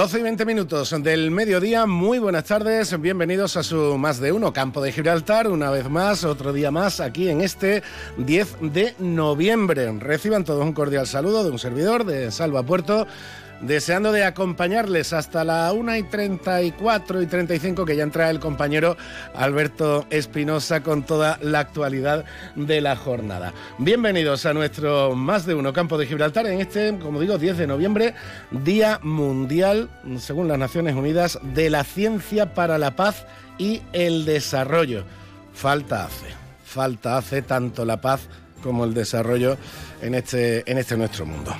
12 y 20 minutos del mediodía, muy buenas tardes, bienvenidos a su más de uno Campo de Gibraltar, una vez más, otro día más aquí en este 10 de noviembre. Reciban todos un cordial saludo de un servidor de Salva Puerto deseando de acompañarles hasta la 1 y 34 y 35 que ya entra el compañero Alberto Espinosa con toda la actualidad de la jornada. Bienvenidos a nuestro más de uno campo de Gibraltar en este, como digo, 10 de noviembre, Día Mundial, según las Naciones Unidas, de la Ciencia para la Paz y el Desarrollo. Falta hace, falta hace tanto la paz como el desarrollo en este, en este nuestro mundo.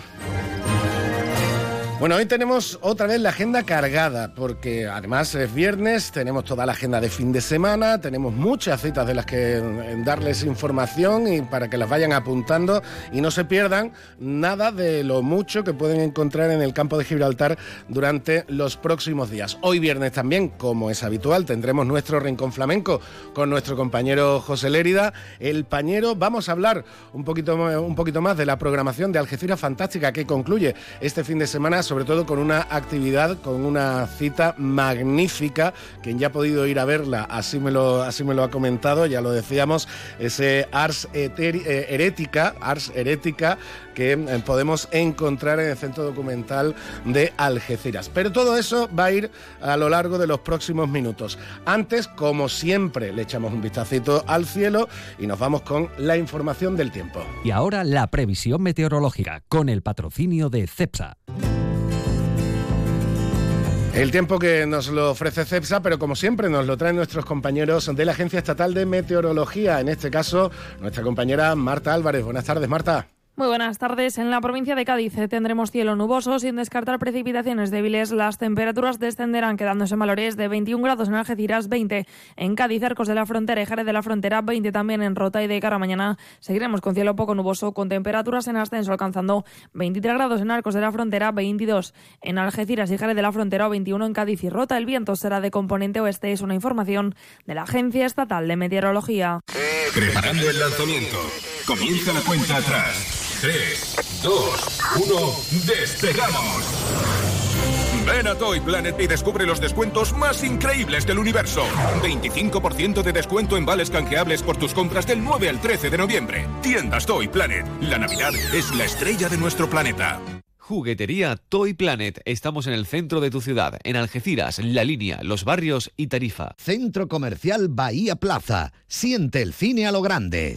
Bueno, hoy tenemos otra vez la agenda cargada, porque además es viernes, tenemos toda la agenda de fin de semana, tenemos muchas citas de las que darles información y para que las vayan apuntando y no se pierdan nada de lo mucho que pueden encontrar en el campo de Gibraltar durante los próximos días. Hoy viernes también, como es habitual, tendremos nuestro rincón flamenco con nuestro compañero José Lérida, el pañero. Vamos a hablar un poquito, un poquito más de la programación de Algeciras Fantástica que concluye este fin de semana sobre todo con una actividad, con una cita magnífica. Quien ya ha podido ir a verla, así me lo, así me lo ha comentado, ya lo decíamos, ese Ars eh, Herética, Ars Herética, que eh, podemos encontrar en el Centro Documental de Algeciras. Pero todo eso va a ir a lo largo de los próximos minutos. Antes, como siempre, le echamos un vistacito al cielo y nos vamos con la información del tiempo. Y ahora la previsión meteorológica con el patrocinio de CEPSA. El tiempo que nos lo ofrece CEPSA, pero como siempre nos lo traen nuestros compañeros de la Agencia Estatal de Meteorología, en este caso nuestra compañera Marta Álvarez. Buenas tardes, Marta. Muy buenas tardes. En la provincia de Cádiz tendremos cielo nuboso sin descartar precipitaciones débiles. Las temperaturas descenderán quedándose en valores de 21 grados en Algeciras, 20 en Cádiz, Arcos de la Frontera y Jerez de la Frontera, 20 también en Rota y de cara a mañana seguiremos con cielo poco nuboso con temperaturas en ascenso alcanzando 23 grados en Arcos de la Frontera, 22 en Algeciras y Jerez de la Frontera 21 en Cádiz y Rota. El viento será de componente oeste. Es una información de la Agencia Estatal de Meteorología. Preparando el lanzamiento. Comienza la cuenta atrás. 3, 2, 1, despegamos. Ven a Toy Planet y descubre los descuentos más increíbles del universo. 25% de descuento en vales canjeables por tus compras del 9 al 13 de noviembre. Tiendas Toy Planet. La Navidad es la estrella de nuestro planeta. Juguetería Toy Planet. Estamos en el centro de tu ciudad, en Algeciras, La Línea, Los Barrios y Tarifa. Centro Comercial Bahía Plaza. Siente el cine a lo grande.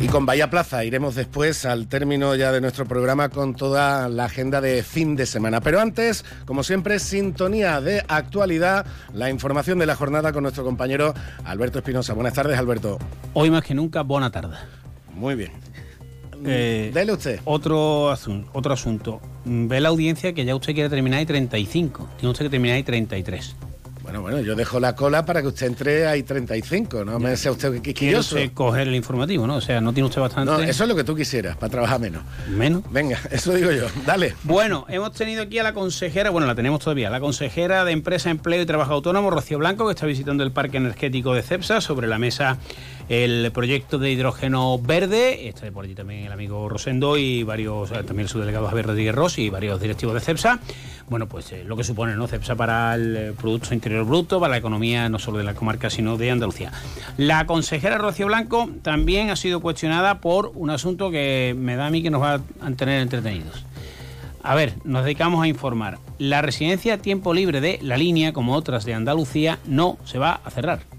Y con Bahía Plaza iremos después al término ya de nuestro programa con toda la agenda de fin de semana. Pero antes, como siempre, sintonía de actualidad, la información de la jornada con nuestro compañero Alberto Espinosa. Buenas tardes, Alberto. Hoy más que nunca, buena tarde. Muy bien. Eh, Dele usted. Otro, asunto, otro asunto. Ve la audiencia que ya usted quiere terminar ahí 35. Tiene usted que terminar ahí 33. Bueno, bueno, yo dejo la cola para que usted entre ahí 35, no me sea usted Quiere quisquilloso. usted coger el informativo, ¿no? O sea, no tiene usted bastante. No, eso es lo que tú quisieras, para trabajar menos. Menos. Venga, eso digo yo. Dale. Bueno, hemos tenido aquí a la consejera, bueno, la tenemos todavía, la consejera de Empresa, Empleo y Trabajo Autónomo, Rocío Blanco, que está visitando el Parque Energético de CEPSA, sobre la mesa el proyecto de hidrógeno verde. Está por allí también el amigo Rosendo y varios, eh, también el subdelegado Javier Rodríguez Ross y varios directivos de CEPSA. Bueno, pues eh, lo que supone, ¿no? CEPSA para el eh, Producto Interior Bruto, para la economía no solo de la comarca, sino de Andalucía. La consejera Rocío Blanco también ha sido cuestionada por un asunto que me da a mí que nos va a tener entretenidos. A ver, nos dedicamos a informar. La residencia a tiempo libre de la línea, como otras de Andalucía, no se va a cerrar.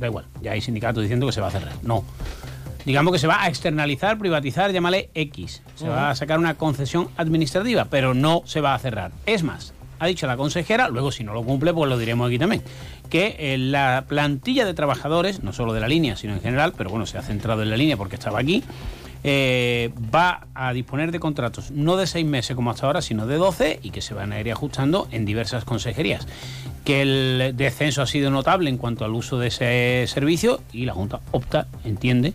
Da igual, ya hay sindicatos diciendo que se va a cerrar. No. digamos que se va a externalizar, privatizar, llámale X. Se va a sacar una concesión administrativa, pero no se va a cerrar. Es más, ha dicho la consejera, luego si no lo cumple, pues lo diremos aquí también, que eh, la plantilla de trabajadores, no solo de la línea, sino en general, pero bueno, se ha centrado en la línea porque estaba aquí, eh, va a disponer de contratos no de seis meses como hasta ahora, sino de 12 y que se van a ir ajustando en diversas consejerías. Que el descenso ha sido notable en cuanto al uso de ese servicio y la Junta opta, entiende,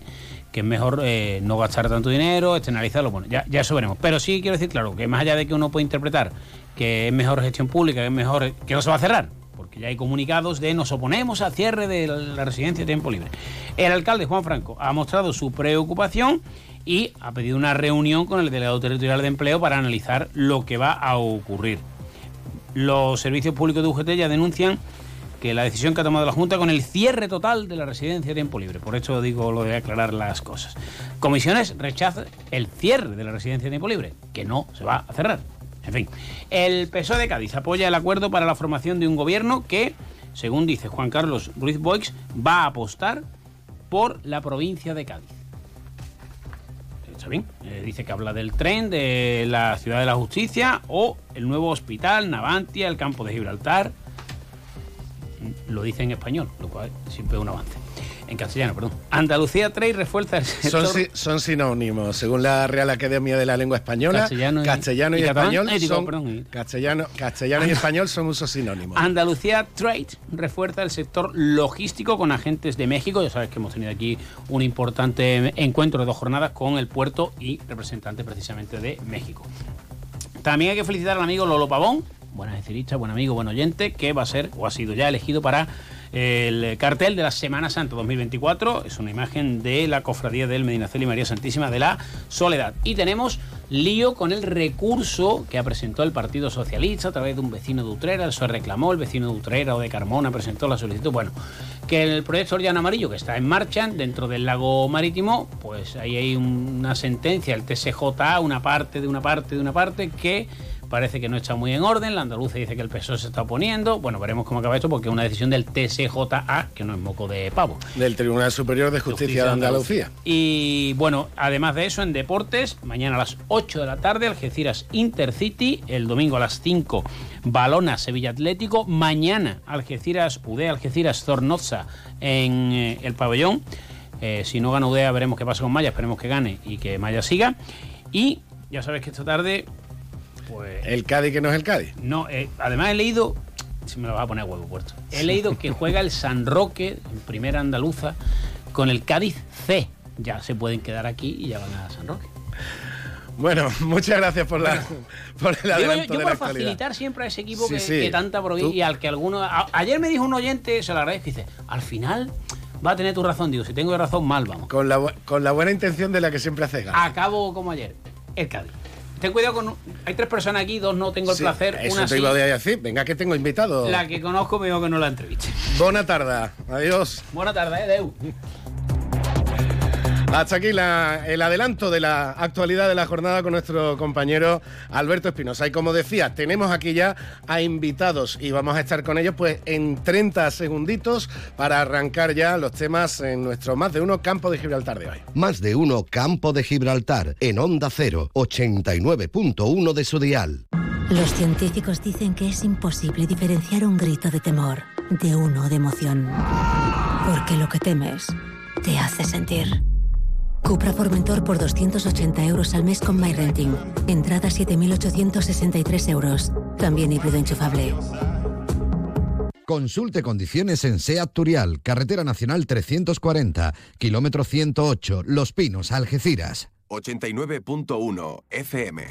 que es mejor eh, no gastar tanto dinero, externalizarlo, bueno, ya, ya eso veremos. Pero sí quiero decir, claro, que más allá de que uno puede interpretar que es mejor gestión pública, que es mejor que no se va a cerrar, porque ya hay comunicados de nos oponemos al cierre de la residencia de tiempo libre. El alcalde Juan Franco ha mostrado su preocupación y ha pedido una reunión con el delegado territorial de empleo para analizar lo que va a ocurrir. Los servicios públicos de UGT ya denuncian que la decisión que ha tomado la Junta con el cierre total de la residencia de tiempo libre. Por eso digo lo de aclarar las cosas. Comisiones rechaza el cierre de la residencia de tiempo libre, que no se va a cerrar. En fin, el PSOE de Cádiz apoya el acuerdo para la formación de un gobierno que, según dice Juan Carlos Ruiz Boix, va a apostar por la provincia de Cádiz. Está bien, eh, dice que habla del tren de la ciudad de la justicia o el nuevo hospital, Navantia, el campo de Gibraltar. Lo dice en español, lo cual siempre es un avance en castellano, perdón. Andalucía trae refuerza el sector... son, son, sinónimos, según la Real Academia de la Lengua Española. Castellano y, español son, castellano, castellano y español son usos sinónimos. Andalucía Trade refuerza el sector logístico con agentes de México. Ya sabes que hemos tenido aquí un importante encuentro de dos jornadas con el puerto y representantes precisamente de México. También hay que felicitar al amigo Lolo Pavón, buen ecerista, buen amigo, buen oyente, que va a ser o ha sido ya elegido para el cartel de la Semana Santa 2024 es una imagen de la cofradía del Medinaceli y María Santísima de la Soledad. Y tenemos lío con el recurso que ha presentado el Partido Socialista a través de un vecino de Utrera. Eso reclamó el vecino de Utrera o de Carmona, presentó la solicitud. Bueno, que el proyecto Orellana Amarillo, que está en marcha dentro del lago marítimo, pues ahí hay una sentencia, el TSJA, una parte de una parte de una parte, que parece que no está muy en orden. La andaluza dice que el PSOE se está oponiendo. Bueno, veremos cómo acaba esto porque es una decisión del TSJA, que no es moco de pavo. Del Tribunal Superior de Justicia, de, Andalucía. Y bueno, además de eso, en deportes, mañana a las 8 de la tarde, Algeciras Intercity. El domingo a las 5, Balona Sevilla Atlético. Mañana, Algeciras UD, Algeciras Zornoza en eh, el pabellón. Eh, si no gana UDEA, veremos qué pasa con Maya. Esperemos que gane y que Maya siga. Y ya sabes que esta tarde pues, ¿El Cádiz que no es el Cádiz? No, eh, además he leído, si me lo va a poner huevo puerto, he leído que juega el San Roque en primera andaluza con el Cádiz C. Ya se pueden quedar aquí y ya van a San Roque. Bueno, muchas gracias por, la, por el adelanto yo, por facilitar siempre a ese equipo que, tanta provincia y al que alguno... ayer me dijo un oyente, se lo agradezco, dice, al final va a tener tu razón. Digo, si tengo razón, mal vamos. Con la, con la buena intención de la que siempre hace Acabo como ayer, el Cádiz. Ten cuidado con. Hay tres personas aquí, dos no tengo el placer. Eso una te iba a decir. Venga, que tengo invitado. La que conozco, me digo que no la entreviste. Buena tarde. Adiós. Buena tarde, eh, Deu. Hasta aquí el adelanto de la actualidad de la jornada con nuestro compañero Alberto Espinosa. Y como decía, tenemos aquí ya a invitados y vamos a estar con ellos pues en 30 segunditos para arrancar ya los temas en nuestro Más de Uno Campo de Gibraltar de hoy. Más de Uno Campo de Gibraltar en Onda 0, 89.1 de su dial. Los científicos dicen que es imposible diferenciar un grito de temor de uno de emoción. Porque lo que temes te hace sentir. Cupra Formentor por 280 euros al mes con MyRenting. Entrada 7.863 euros. También híbrido enchufable. Consulte condiciones en SEAT Turial, Carretera Nacional 340, kilómetro 108, Los Pinos, Algeciras. 89.1 FM.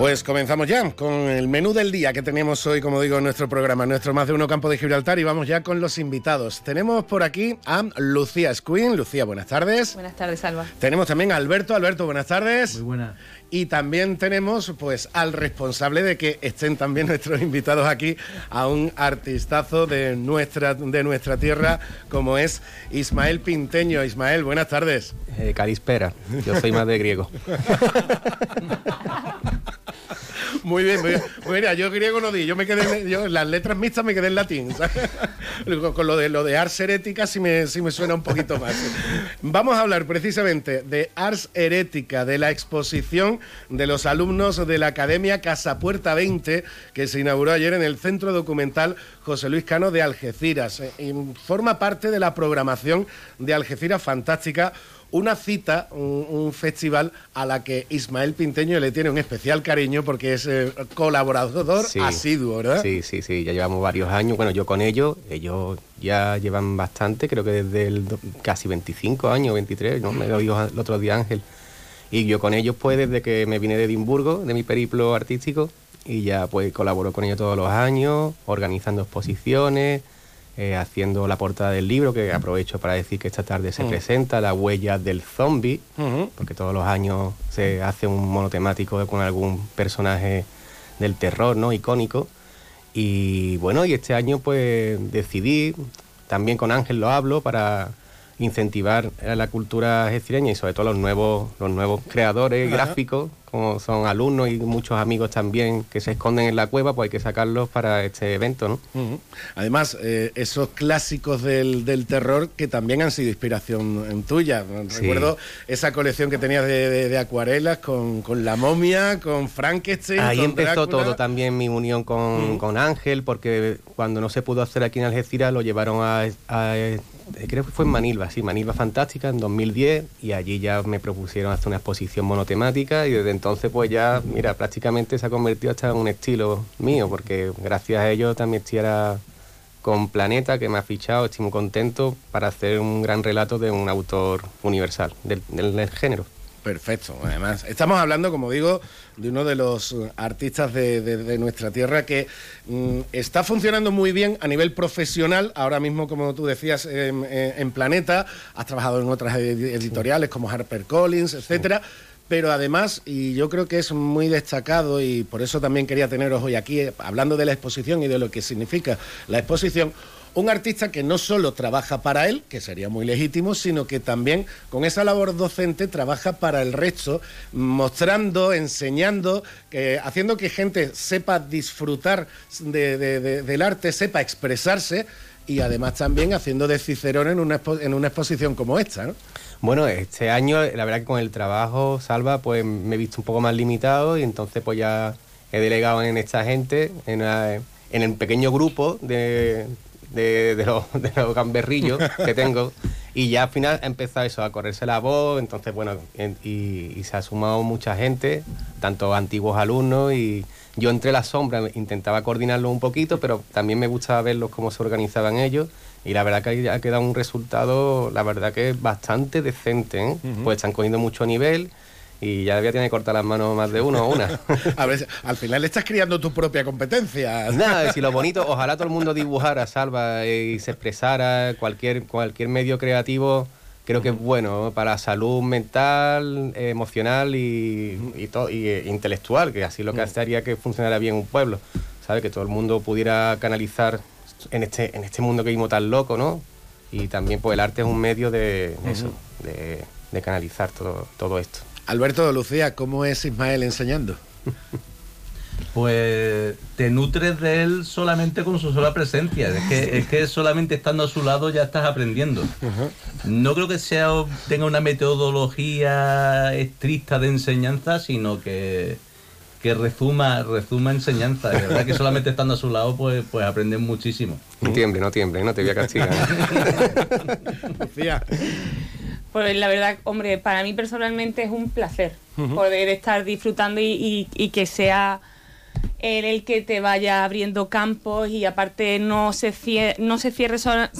Pues comenzamos ya con el menú del día que tenemos hoy, como digo, en nuestro programa, nuestro Más de Uno Campo de Gibraltar y vamos ya con los invitados. Tenemos por aquí a Lucía Squin. Lucía, buenas tardes. Buenas tardes, Alba. Tenemos también a Alberto. Alberto, buenas tardes. Muy buenas. Y también tenemos pues al responsable de que estén también nuestros invitados aquí, a un artistazo de nuestra, de nuestra tierra como es Ismael Pinteño. Ismael, buenas tardes. Eh, calispera, yo soy más de griego. Muy bien, muy bien. Mira, yo griego no di, yo me quedé, yo, las letras mixtas me quedé en latín. Con lo de lo de Ars Herética sí me, sí me suena un poquito más. Vamos a hablar precisamente de Ars Herética, de la exposición de los alumnos de la Academia Casa Puerta 20, que se inauguró ayer en el Centro Documental José Luis Cano de Algeciras. Eh, forma parte de la programación de Algeciras Fantástica una cita, un, festival a la que Ismael Pinteño le tiene un especial cariño porque es eh, colaborador asiduo, ¿verdad? Sí, sí, sí, ya llevamos varios años, bueno, yo con ellos, ellos ya llevan bastante, creo que desde el, casi 25 años, 23, ¿no? Me lo dijo el otro día Ángel. Y yo con ellos pues desde que me vine de Edimburgo, de mi periplo artístico, y ya pues colaboro con ellos todos los años, organizando exposiciones, eh, haciendo la portada del libro, que aprovecho para decir que esta tarde se mm. presenta La huella del zombie, porque todos los años se hace un monotemático con algún personaje del terror, ¿no? Icónico. Y bueno, y este año pues decidí, también con Ángel lo hablo, para incentivar la cultura gestireña y sobre todo los nuevos, los nuevos creadores gráficos como son alumnos y muchos amigos también que se esconden en la cueva, pues hay que sacarlos para este evento, ¿no? Además, eh, esos clásicos del, terror que también han sido inspiración en tuya. Recuerdo esa colección que tenías de, acuarelas con, la momia, con Frankenstein. Ahí empezó todo también mi unión con, Ángel, porque cuando no se pudo hacer aquí en Algeciras lo llevaron a eh, creo que fue en Manilva, sí, Manilva Fantástica en 2010 y allí ya me propusieron hacer una exposición monotemática y desde entonces pues ya, mira, prácticamente se ha convertido hasta en un estilo mío porque gracias a ello también estoy con Planeta que me ha fichado, estoy muy contento para hacer un gran relato de un autor universal del género. Perfecto, además. Estamos hablando, como digo, de uno de los artistas de, nuestra tierra que mm, está funcionando muy bien a nivel profesional. Ahora mismo, como tú decías, en, Planeta, has trabajado en otras editoriales como HarperCollins, etcétera. Pero además, y yo creo que es muy destacado, y por eso también quería teneros hoy aquí, eh, hablando de la exposición y de lo que significa la exposición, un artista que no solo trabaja para él, que sería muy legítimo, sino que también con esa labor docente trabaja para el resto, mostrando, enseñando, haciendo que gente sepa disfrutar del arte, sepa expresarse y además también haciendo de Cicerón en una, exposición como esta. Bueno, este año la verdad que con el trabajo, Salva, pues me he visto un poco más limitado y entonces pues ya he delegado en esta gente, en, en el pequeño grupo de, de, los, de los gamberrillos que tengo. Y ya al final ha empezado eso, a correrse la voz, entonces bueno, y, se ha sumado mucha gente, tanto antiguos alumnos y yo entre las sombras intentaba coordinarlo un poquito, pero también me gustaba verlos cómo se organizaban ellos y la verdad que ha quedado un resultado, la verdad que bastante decente, ¿eh? pues están cogiendo mucho nivel y ya debía tener cortar las manos más de uno o una. a ver, al final estás criando tu propia competencia. Nada, si lo bonito, ojalá todo el mundo dibujara, salva y se expresara, cualquier, cualquier medio creativo creo que es bueno para salud mental, emocional y, y, y, eh, intelectual, que así lo que haría que funcionara bien un pueblo, ¿sabes? Que todo el mundo pudiera canalizar en este, en este mundo que vimos tan loco, ¿no? Y también pues el arte es un medio de, eso, de, de canalizar todo, todo esto. Alberto, Lucía, ¿cómo es Ismael enseñando? Pues te nutres de él solamente con su sola presencia. Es que, es que solamente estando a su lado ya estás aprendiendo. No creo que sea tenga una metodología estricta de enseñanza, sino que, que rezuma, rezuma enseñanza. De verdad que solamente estando a su lado, pues, pues aprendes muchísimo. No tiemble, no tiemble, no te voy a castigar. Lucía. Pues la verdad, hombre, para mí personalmente es un placer poder estar disfrutando y, que sea él el que te vaya abriendo campos y aparte no se cierre, no se cierre,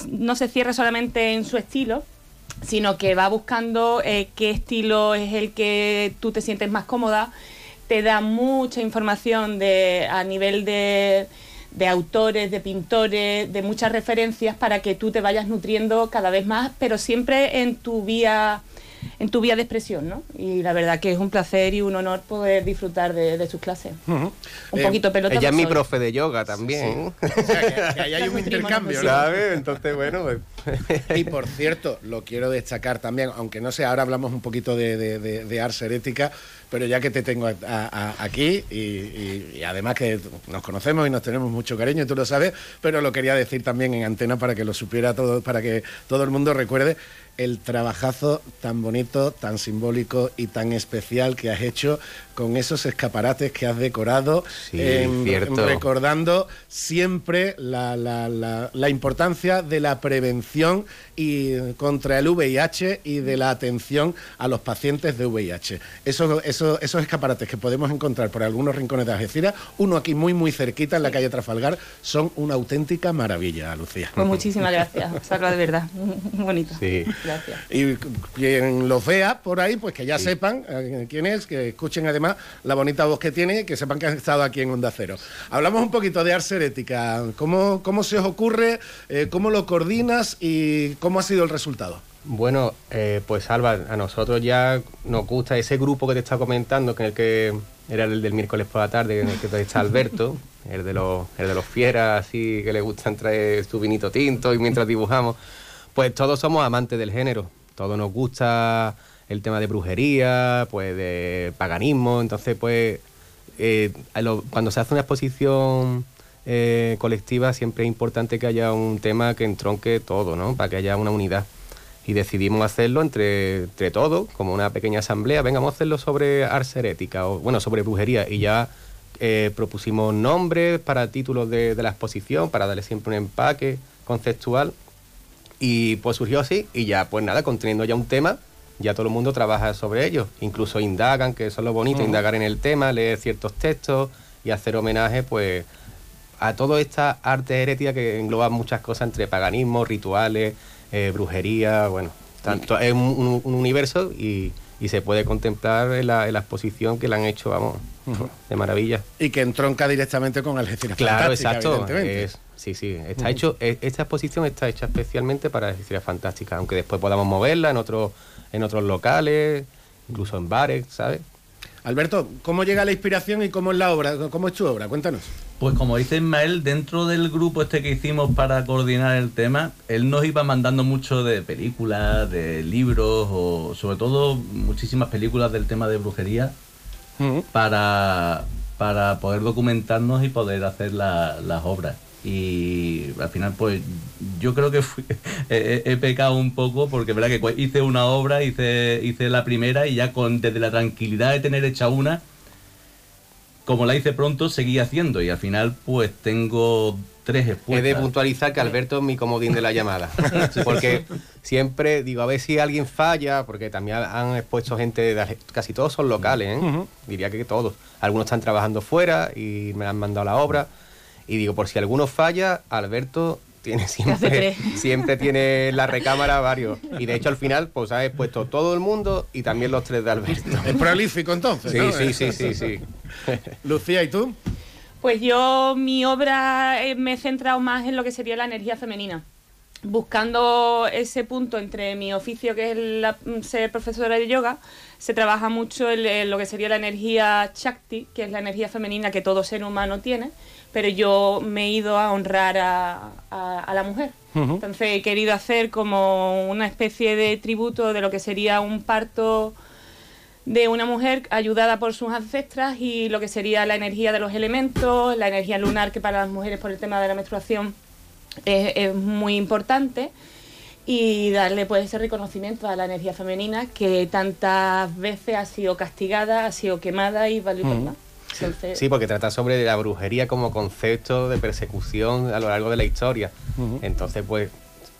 no se cierre solamente en su estilo, sino que va buscando eh, qué estilo es el que tú te sientes más cómoda, te da mucha información de, a nivel de de autores, de pintores, de muchas referencias para que tú te vayas nutriendo cada vez más, pero siempre en tu vía en tu vía de expresión, ¿no? Y la verdad que es un placer y un honor poder disfrutar de, sus clases. Un eh, poquito pelota. Ella es mi profe de yoga también. que, ahí hay un intercambio, ¿Sabes? Entonces, bueno. Pues... y por cierto, lo quiero destacar también, aunque no sé, ahora hablamos un poquito de, de, de, ars herética, pero ya que te tengo aquí y, además que nos conocemos y nos tenemos mucho cariño, y tú lo sabes, pero lo quería decir también en antena para que lo supiera todo, para que todo el mundo recuerde el trabajazo tan bonito, tan simbólico y tan especial que has hecho con esos escaparates que has decorado, recordando siempre la, la, importancia de la prevención y contra el VIH y de la atención a los pacientes de VIH. Esos, esos, esos escaparates que podemos encontrar por algunos rincones de Algeciras, uno aquí muy muy cerquita en la calle Trafalgar, son una auténtica maravilla, Lucía. Pues muchísimas gracias, Sacra de verdad, bonito. Sí. Gracias. Y quien los vea por ahí, pues que ya sepan eh, quién es, que escuchen además la bonita voz que tiene y que sepan que han estado aquí en Onda Cero. Hablamos un poquito de Ars Herética. ¿Cómo, cómo se os ocurre? Eh, ¿Cómo lo coordinas? ¿Y cómo ha sido el resultado? Bueno, eh, pues Alba, a nosotros ya nos gusta ese grupo que te estaba comentando, que el que era el del miércoles por la tarde, en el que está Alberto, el de los, el de los fieras, así que le gustan traer su vinito tinto y mientras dibujamos. Pues todos somos amantes del género, todos nos gusta el tema de brujería, pues de paganismo, entonces pues eh, cuando se hace una exposición eh, colectiva siempre es importante que haya un tema que entronque todo, ¿no? Para que haya una unidad. Y decidimos hacerlo entre, entre todos, como una pequeña asamblea. Venga, vamos a hacerlo sobre ars herética, o bueno, sobre brujería. Y ya eh, propusimos nombres para títulos de, de la exposición, para darle siempre un empaque conceptual. Y pues surgió así, y ya, pues nada, conteniendo ya un tema, ya todo el mundo trabaja sobre ello. Incluso indagan, que eso es lo bonito, indagar en el tema, leer ciertos textos y hacer homenaje, pues, a toda esta arte herética que engloba muchas cosas entre paganismo, rituales, eh, brujería, bueno, tanto es un, universo y, se puede contemplar en la, exposición que le han hecho, vamos, de maravilla. Y que entronca directamente con Algeciras Claro, exacto. Sí, sí, está hecho, e, esta exposición está hecha especialmente para Algeciras Fantásticas, aunque después podamos moverla en otros en otros locales, incluso en bares, ¿sabes? Alberto, ¿cómo llega la inspiración y cómo es la obra? ¿Cómo es tu obra? Cuéntanos. Pues como dice Ismael, dentro del grupo este que hicimos para coordinar el tema, él nos iba mandando mucho de películas, de libros, o sobre todo muchísimas películas del tema de brujería, para, para poder documentarnos y poder hacer las obras y al final pues yo creo que he, pecado un poco porque verdad que hice una obra hice hice la primera y ya con desde la tranquilidad de tener hecha una como la hice pronto seguí haciendo. Y al final pues tengo tres expuestas. He de puntualizar que Alberto es mi comodín de la llamada. Porque siempre digo a ver si alguien falla porque también han expuesto gente casi todos son locales ¿eh? diría que todos. Algunos están trabajando fuera y me han mandado la obra y digo, por si alguno falla, Alberto tiene siempre, siempre tiene la recámara varios. Y de hecho al final, pues ha puesto todo el mundo y también los tres de Alberto. Es prolífico entonces. Sí, sí, sí, sí, sí. Lucía, ¿y tú? Pues yo mi obra eh, me he centrado más en lo que sería la energía femenina buscando ese punto entre mi oficio, que es ser profesora de yoga, se trabaja mucho en, lo que sería la energía Shakti, que es la energía femenina que todo ser humano tiene, pero yo me he ido a honrar a, la mujer. Entonces he querido hacer como una especie de tributo de lo que sería un parto de una mujer ayudada por sus ancestras y lo que sería la energía de los elementos, la energía lunar que para las mujeres por el tema de la menstruación es, muy importante y darle pues ese reconocimiento a la energía femenina que tantas veces ha sido castigada, ha sido quemada y Sí, porque trata sobre la brujería como concepto de persecución a lo largo de la historia. Entonces, pues,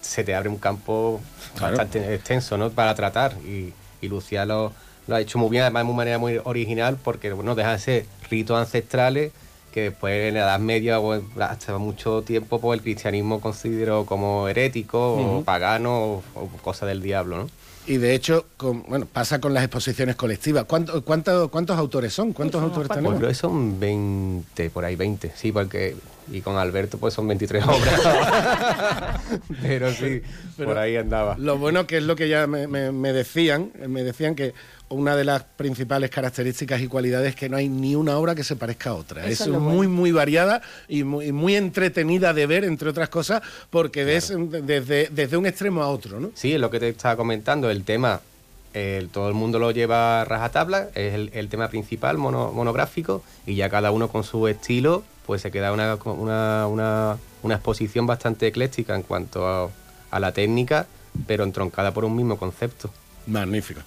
se te abre un campo bastante extenso, ¿no? Para tratar. Y, y Lucía lo, ha hecho muy bien, además de una manera muy original, porque, bueno, deja de ser ritos ancestrales que después en la Edad Media o hasta mucho tiempo pues el cristianismo consideró como herético o pagano o, cosa del diablo, ¿no? Y de hecho, bueno, pasa con las exposiciones colectivas. ¿Cuánto, cuántos autores son? ¿Cuántos autores tenemos? Pues son 20, por ahí 20, sí, porque y con Alberto pues son 23 obras. Pero sí, por ahí andaba. Lo bueno que es lo que ya me, me decían, me decían que una de las principales características y cualidades es que no hay ni una obra que se parezca a otra. es, muy, muy variada y muy, entretenida de ver, entre otras cosas, porque ves desde, desde un extremo a otro, ¿no? Sí, es lo que te estaba comentando, el tema todo el mundo lo lleva rajatabla, es el, tema principal, monográfico, y ya cada uno con su estilo, pues se queda una, una, una, exposición bastante ecléctica en cuanto a, a la técnica, pero entroncada por un mismo concepto. Magnífico.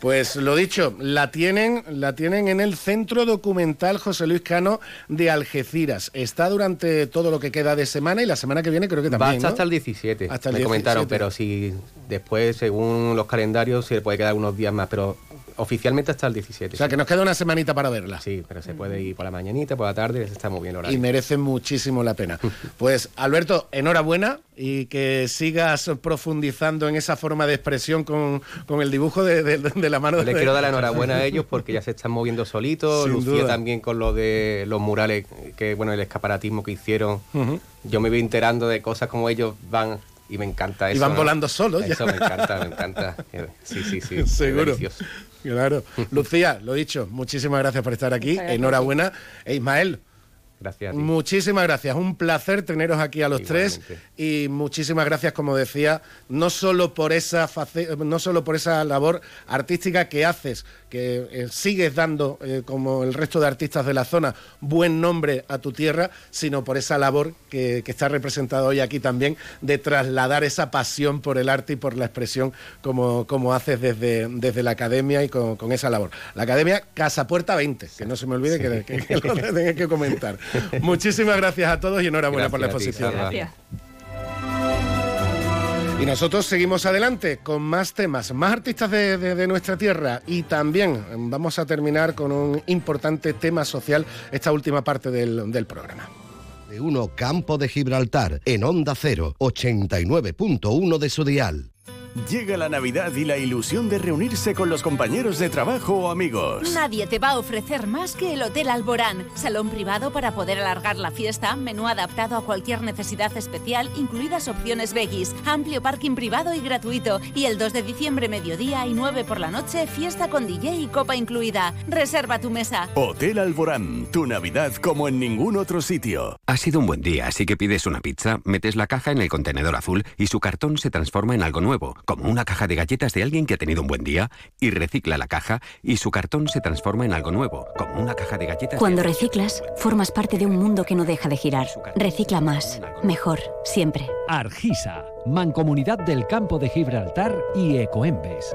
Pues lo dicho, la tienen, la tienen en el Centro Documental José Luis Cano de Algeciras. Está durante todo lo que queda de semana y la semana que viene creo que también. Va hasta, el 17. Hasta el me comentaron, pero si después, según los calendarios, se le puede quedar unos días más, pero oficialmente hasta el 17. O sea, que nos queda una semanita para verla. Sí, pero se puede ir por la mañanita, por la tarde, está muy bien Y merece muchísimo la pena. pues, Alberto, enhorabuena y que sigas profundizando en esa forma de expresión con, el dibujo de, la mano. Le quiero dar la enhorabuena a ellos porque ya se están moviendo solitos. Lucía también con lo de los murales, que bueno, el escaparatismo que hicieron. Yo me voy enterando de cosas como ellos van y me encanta eso. Y van volando solos. Eso me encanta, me encanta. Sí, sí, sí. Seguro. Claro. Lucía, lo dicho, muchísimas gracias por estar aquí. Enhorabuena. E Ismael, Gracias. Muchísimas gracias, un placer teneros aquí a los tres y muchísimas gracias, como decía, no solo por esa no solo por esa labor artística que haces, que eh, sigues dando, eh, como el resto de artistas de la zona, buen nombre a tu tierra, sino por esa labor que, está representada hoy aquí también, de trasladar esa pasión por el arte y por la expresión como, como haces desde, desde la academia y con, esa labor. La academia Casa Puerta 20, que no se me olvide que, que, que, lo tenés que comentar. Muchísimas gracias a todos y enhorabuena por la exposición. Gracias. Y nosotros seguimos adelante con más temas, más artistas de, nuestra tierra y también vamos a terminar con un importante tema social esta última parte del, del programa. De uno Campo de Gibraltar en Onda 0, 89.1 de su dial. Llega la Navidad y la ilusión de reunirse con los compañeros de trabajo o amigos. Nadie te va a ofrecer más que el Hotel Alborán. Salón privado para poder alargar la fiesta, menú adaptado a cualquier necesidad especial, incluidas opciones veggies, amplio parking privado y gratuito. Y el 2 de diciembre, mediodía y 9 por la noche, fiesta con DJ y copa incluida. Reserva tu mesa. Hotel Alborán, tu Navidad como en ningún otro sitio. Ha sido un buen día, así que pides una pizza, metes la caja en el contenedor azul y su cartón se transforma en algo nuevo como una caja de galletas de alguien que ha tenido un buen día, y recicla la caja y su cartón se transforma en algo nuevo, como una caja de galletas. Cuando reciclas, formas parte de un mundo que no deja de girar. Recicla más, mejor, siempre. Argisa, Mancomunidad del Campo de Gibraltar y Ecoembes.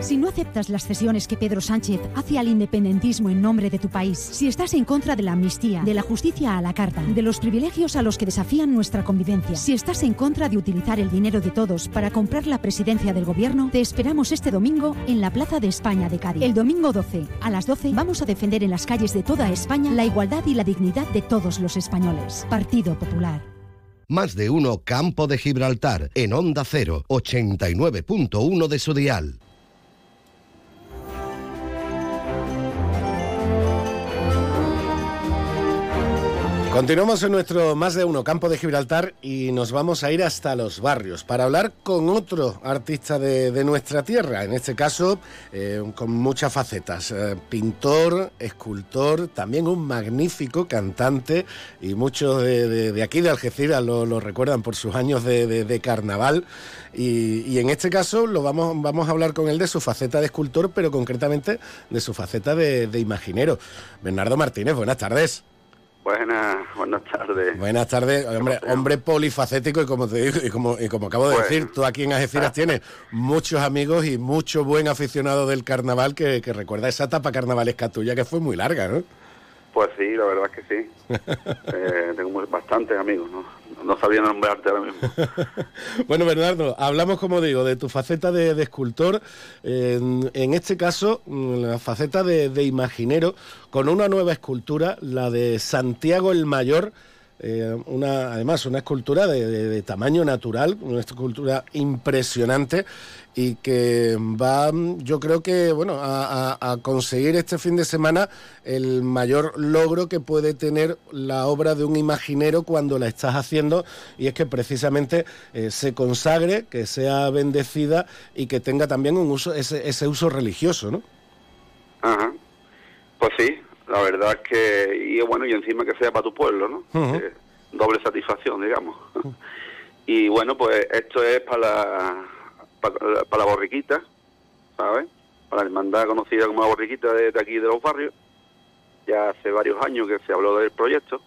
Si no aceptas las cesiones que Pedro Sánchez hace al independentismo en nombre de tu país, si estás en contra de la amnistía, de la justicia a la carta, de los privilegios a los que desafían nuestra convivencia, si estás en contra de utilizar el dinero de todos para comprar la presidencia del gobierno, te esperamos este domingo en la Plaza de España de Cádiz. El domingo 12, a las 12, vamos a defender en las calles de toda España la igualdad y la dignidad de todos los españoles. Partido Popular. Más de uno Campo de Gibraltar en Onda 0, 89.1 de su dial. Continuamos en nuestro más de uno campo de Gibraltar y nos vamos a ir hasta los barrios para hablar con otro artista de, nuestra tierra, en este caso eh, con muchas facetas, eh, pintor, escultor, también un magnífico cantante y muchos de, aquí de Algeciras lo, recuerdan por sus años de, carnaval y, en este caso lo vamos, vamos a hablar con él de su faceta de escultor, pero concretamente de su faceta de imaginero. Bernardo Martínez, buenas tardes. Buenas, buenas tardes. Buenas tardes, hombre, hombre polifacético y como te digo, y como, y como acabo de decir, tú aquí en Algeciras tienes muchos amigos y mucho buen aficionado del carnaval que, recuerda esa etapa carnavalesca tuya que fue muy larga, ¿no? Pues sí, la verdad es que sí. Eh, tengo bastantes amigos, ¿no? No sabía nombrarte ahora mismo. Bueno, Bernardo, hablamos, como digo, de tu faceta de, escultor, en, este caso, mm, la faceta de imaginero, con una nueva escultura, la de Santiago el Mayor, eh, una, además una escultura de, de- tamaño natural, una escultura impresionante y que va, yo creo que, bueno, a conseguir este fin de semana el mayor logro que puede tener la obra de un imaginero cuando la estás haciendo y es que precisamente eh, se consagre, que sea bendecida y que tenga también un uso, ese, ese uso religioso, ¿no? Ajá. Pues sí, la verdad es que, y bueno, y encima que sea para tu pueblo, ¿no? Eh, doble satisfacción, digamos. y bueno, pues esto es para la, para, para la borriquita, ¿sabes? Para la hermandad conocida como la borriquita de, de aquí de los barrios. Ya hace varios años que se habló del proyecto.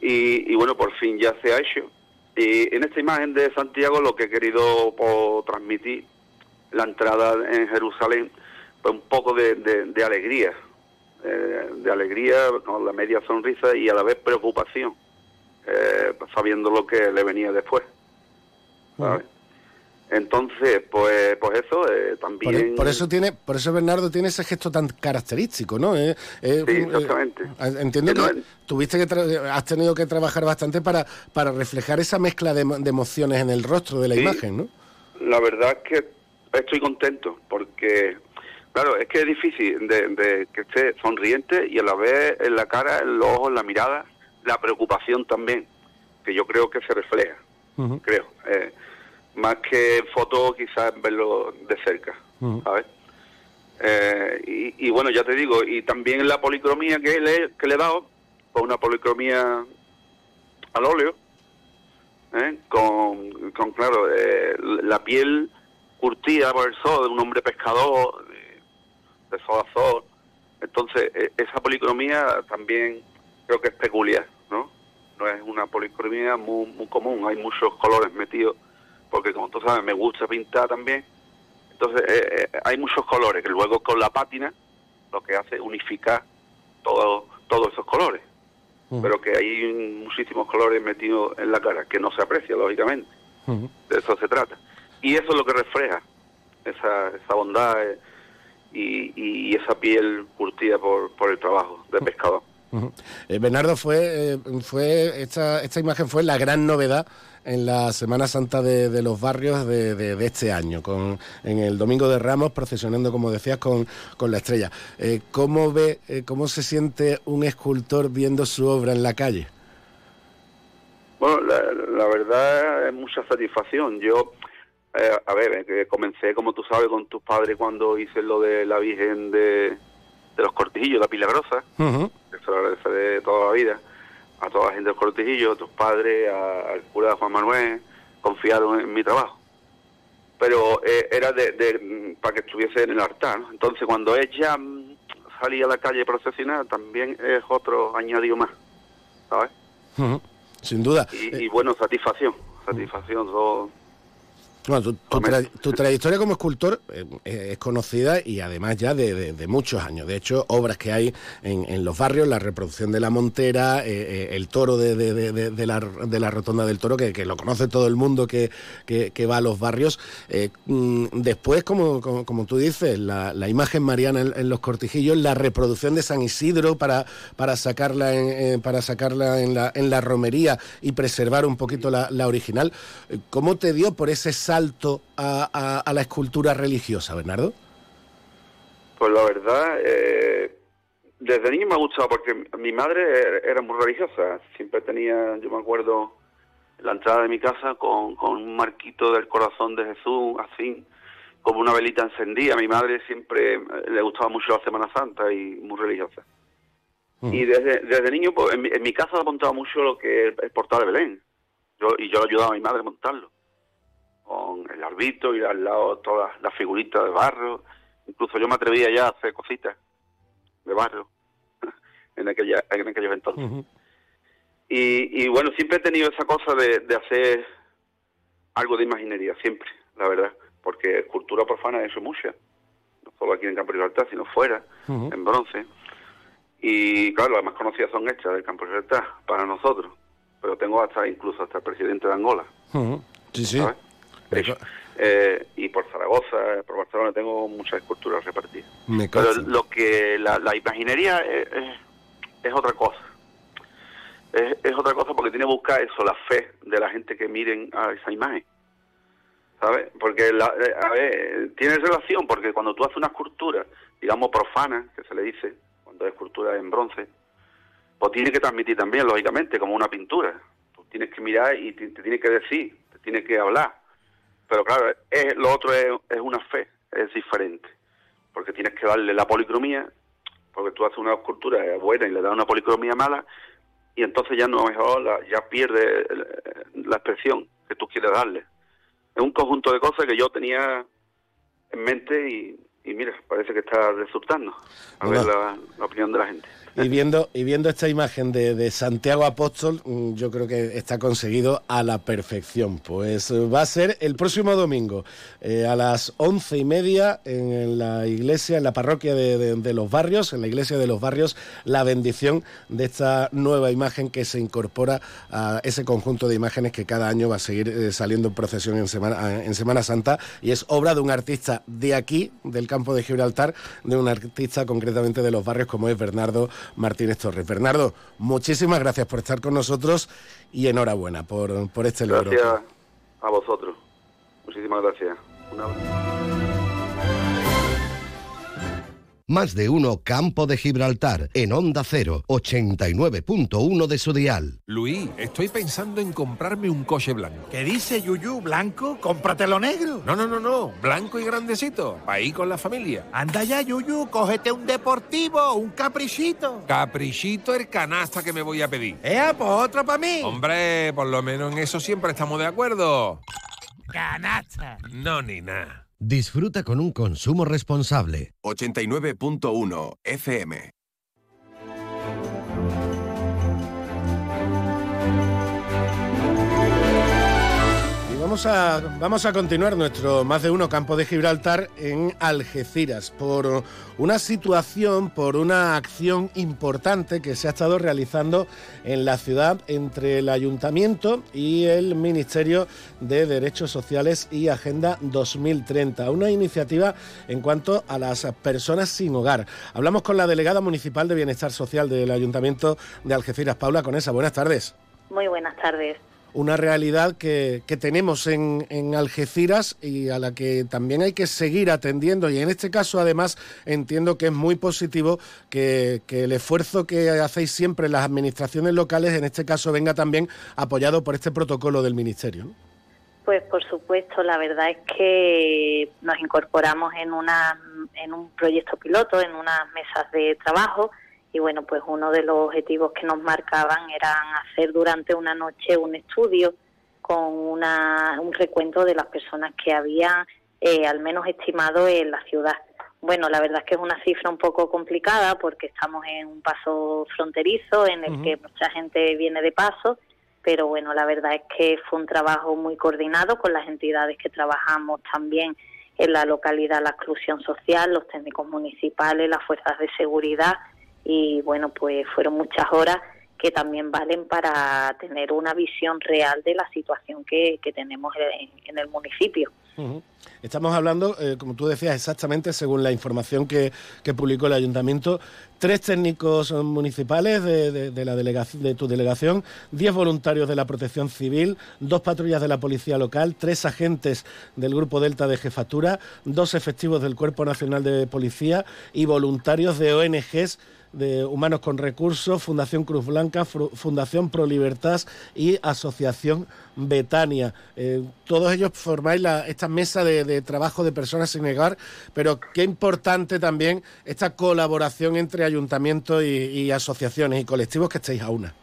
Y, y bueno, por fin ya se ha hecho. Y en esta imagen de Santiago lo que he querido pues, transmitir, la entrada en Jerusalén, pues un poco de, de- de alegría, eh, de alegría con la media sonrisa y a la vez preocupación, eh, sabiendo lo que le venía después. ¿sabes? Entonces, pues, pues eso, eh, también... por eso tiene, por eso Bernardo tiene ese gesto tan característico, ¿no? Eh, eh, Sí, exactamente. entiendo Que no tuviste que tra- has tenido que trabajar bastante para, para reflejar esa mezcla de, emo- de emociones en el rostro de la Sí. imagen, ¿no? La verdad es que estoy contento porque, claro, es que es difícil de, de que esté sonriente y a la vez en la cara, en los ojos, en la mirada, la preocupación también, que yo creo que se refleja, creo. Eh, más que en foto, quizás verlo de cerca, ¿sabes? Eh, y, y bueno, ya te digo, y también la policromía que le, que le he dado, pues una policromía al óleo, ¿eh? con, con, claro, eh, la piel curtida por el sol de un hombre pescador, de, sol a sol. Entonces, eh, esa policromía también creo que es peculiar, ¿no? No es una policromía muy, muy común, hay muchos colores metidos, porque como tú sabes, me gusta pintar también. Entonces, eh, eh, hay muchos colores que luego con la pátina lo que hace es unificar todo- todos esos colores pero que hay muchísimos colores metidos en la cara, que no se aprecia, lógicamente. De eso se trata. Y eso es lo que refleja esa, esa bondad eh, y, y esa piel curtida por, por el trabajo de pescador. Eh, Bernardo, fue, eh, fue esta, esta imagen fue la gran novedad en la Semana Santa de, de los barrios de, de- de este año, con, en el Domingo de Ramos, procesionando, como decías, con, con la estrella. Eh, ¿Cómo ve, eh, cómo se siente un escultor viendo su obra en la calle? Bueno, la, la verdad es mucha satisfacción. Yo, eh, a ver, eh, que comencé, como tú sabes, con tus padres cuando hice lo de la Virgen de, de los Cortijillos, la Pilagrosa. Eso lo agradeceré toda la vida a toda la gente del Cortijillo, a tus padres, a- al cura Juan Manuel, confiaron en mi trabajo. Pero eh, era de, de, para que estuviese en el altar. ¿no? Entonces, cuando ella mm, salía a la calle procesionar, también es otro añadido más, ¿sabes? Sin duda. Y, y bueno, satisfacción, satisfacción. todo- Bueno, tu, tu tra- tu trayectoria como escultor eh, eh, es conocida y además ya de, de- de muchos años. De hecho, obras que hay en, en los barrios, la reproducción de la Montera, eh, eh, el toro de, la, de la Rotonda del Toro, que, que lo conoce todo el mundo que, que- que va a los barrios. Eh, mm, después, como, como, como tú dices, la, la imagen mariana en, en los cortijillos, la reproducción de San Isidro para, para sacarla, en, para sacarla en, la, en la romería y preservar un poquito la, la original. ¿Cómo te dio por ese salto a, a- a la escultura religiosa, Bernardo? Pues la verdad, eh, desde niño me ha gustado porque mi madre era muy religiosa. Siempre tenía, yo me acuerdo, la entrada de mi casa con, con un marquito del corazón de Jesús, así, como una velita encendida. A mi madre siempre le gustaba mucho la Semana Santa y muy religiosa. Y desde, desde niño, pues, en, mi, en mi casa me montaba mucho lo que es el portal de Belén. Yo, y yo le ayudaba a mi madre a montarlo. Con el arbito y al lado todas las figuritas de barro. Incluso yo me atrevía ya a hacer cositas de barro en, aquella, en aquellos entonces. Y, y bueno, siempre he tenido esa cosa de, de hacer algo de imaginería, siempre, la verdad. Porque escultura profana hecho mucha. No solo aquí en Campo Libertad, sino fuera, en bronce. Y claro, las más conocidas son hechas del campo libertad para nosotros. Pero tengo hasta incluso hasta el presidente de Angola. Sí, sí. Eh, y por Zaragoza, por Barcelona tengo muchas esculturas repartidas. Me Pero lo que la, la imaginería es, es- es otra cosa. Es, es otra cosa porque tiene que buscar eso, la fe de la gente que miren a esa imagen. ¿Sabes? Porque, la, a ver, eh, tiene relación porque cuando tú haces una escultura, digamos profana, que se le dice, cuando es escultura en bronce, pues tiene que transmitir también, lógicamente, como una pintura. Tú tienes que mirar y te, te tiene que decir, te tiene que hablar. Pero claro, es, lo otro es, es una fe, es diferente. Porque tienes que darle la policromía, porque tú haces una escultura buena y le das una policromía mala, y entonces ya no mejor la- ya pierde eh, la expresión que tú quieres darle. Es un conjunto de cosas que yo tenía en mente y, y mira, parece que está resultando. A ver la, la opinión de la gente. Y viendo, y viendo esta imagen de, de Santiago Apóstol, mm, yo creo que está conseguido a la perfección. Pues eh, va a ser el próximo domingo eh, a las once y media en la iglesia, en la parroquia de, de- los barrios, en la iglesia de los barrios, la bendición de esta nueva imagen que se incorpora a ese conjunto de imágenes que cada año va a seguir eh, saliendo en procesión en Semana, en Semana Santa y es obra de un artista de aquí, del campo de Gibraltar, de un artista concretamente de los barrios como es Bernardo Martínez Torres. Bernardo, muchísimas gracias por estar con nosotros y enhorabuena por, por este logro. Gracias a vosotros. Muchísimas gracias. Un abrazo. Más de uno Campo de Gibraltar en Onda 0, 89.1 de su dial. Luis, estoy pensando en comprarme un coche blanco. ¿Qué dice Yuyu? ¿Blanco? Cómpratelo negro. No, no, no, no. Blanco y grandecito. Para ir con la familia. Anda ya, Yuyu, cógete un deportivo, un caprichito. Caprichito el canasta que me voy a pedir. ¡Ea, pues otro para mí! Hombre, por lo menos en eso siempre estamos de acuerdo. ¡Canasta! No, ni nada. Disfruta con un consumo responsable. 89.1 FM. Vamos a, a continuar nuestro más de uno campo de Gibraltar en Algeciras por una situación, por una acción importante que se ha estado realizando en la ciudad entre el ayuntamiento y el Ministerio de Derechos Sociales y Agenda 2030. Una iniciativa en cuanto a las personas sin hogar. Hablamos con la delegada municipal de Bienestar Social del Ayuntamiento de Algeciras, Paula Conesa. Buenas tardes Muy buenas tardes. Una realidad que, que tenemos en, en Algeciras y a la que también hay que seguir atendiendo. Y en este caso, además, entiendo que es muy positivo que, que el esfuerzo que hacéis siempre las administraciones locales, en este caso, venga también apoyado por este protocolo del Ministerio. ¿no? Pues por supuesto, la verdad es que nos incorporamos en una en un proyecto piloto, en unas mesas de trabajo y bueno, pues uno de los objetivos que nos marcaban era hacer durante una noche un estudio con una, un recuento de las personas que había eh, al menos estimado en la ciudad. Bueno, la verdad es que es una cifra un poco complicada porque estamos en un paso fronterizo en el que mucha gente viene de paso, pero bueno, la verdad es que fue un trabajo muy coordinado con las entidades que trabajamos también en la localidad, la exclusión social, los técnicos municipales, las fuerzas de seguridad y bueno, pues fueron muchas horas que también valen para tener una visión real de la situación que, que tenemos en, el municipio. Estamos hablando, eh, como tú decías, exactamente según la información que, que publicó el ayuntamiento, tres técnicos municipales de, de- de la delegación, de tu delegación, diez voluntarios de la Protección Civil, dos patrullas de la Policía Local, tres agentes del Grupo Delta de Jefatura, dos efectivos del Cuerpo Nacional de Policía y voluntarios de ONGs de Humanos con Recursos, Fundación Cruz Blanca, Fundación Pro Libertas y Asociación Betania. Eh, todos ellos formáis la- esta mesa de, de trabajo de personas sin hogar, pero qué importante también esta colaboración entre ayuntamientos y, y asociaciones y colectivos que estéis a una.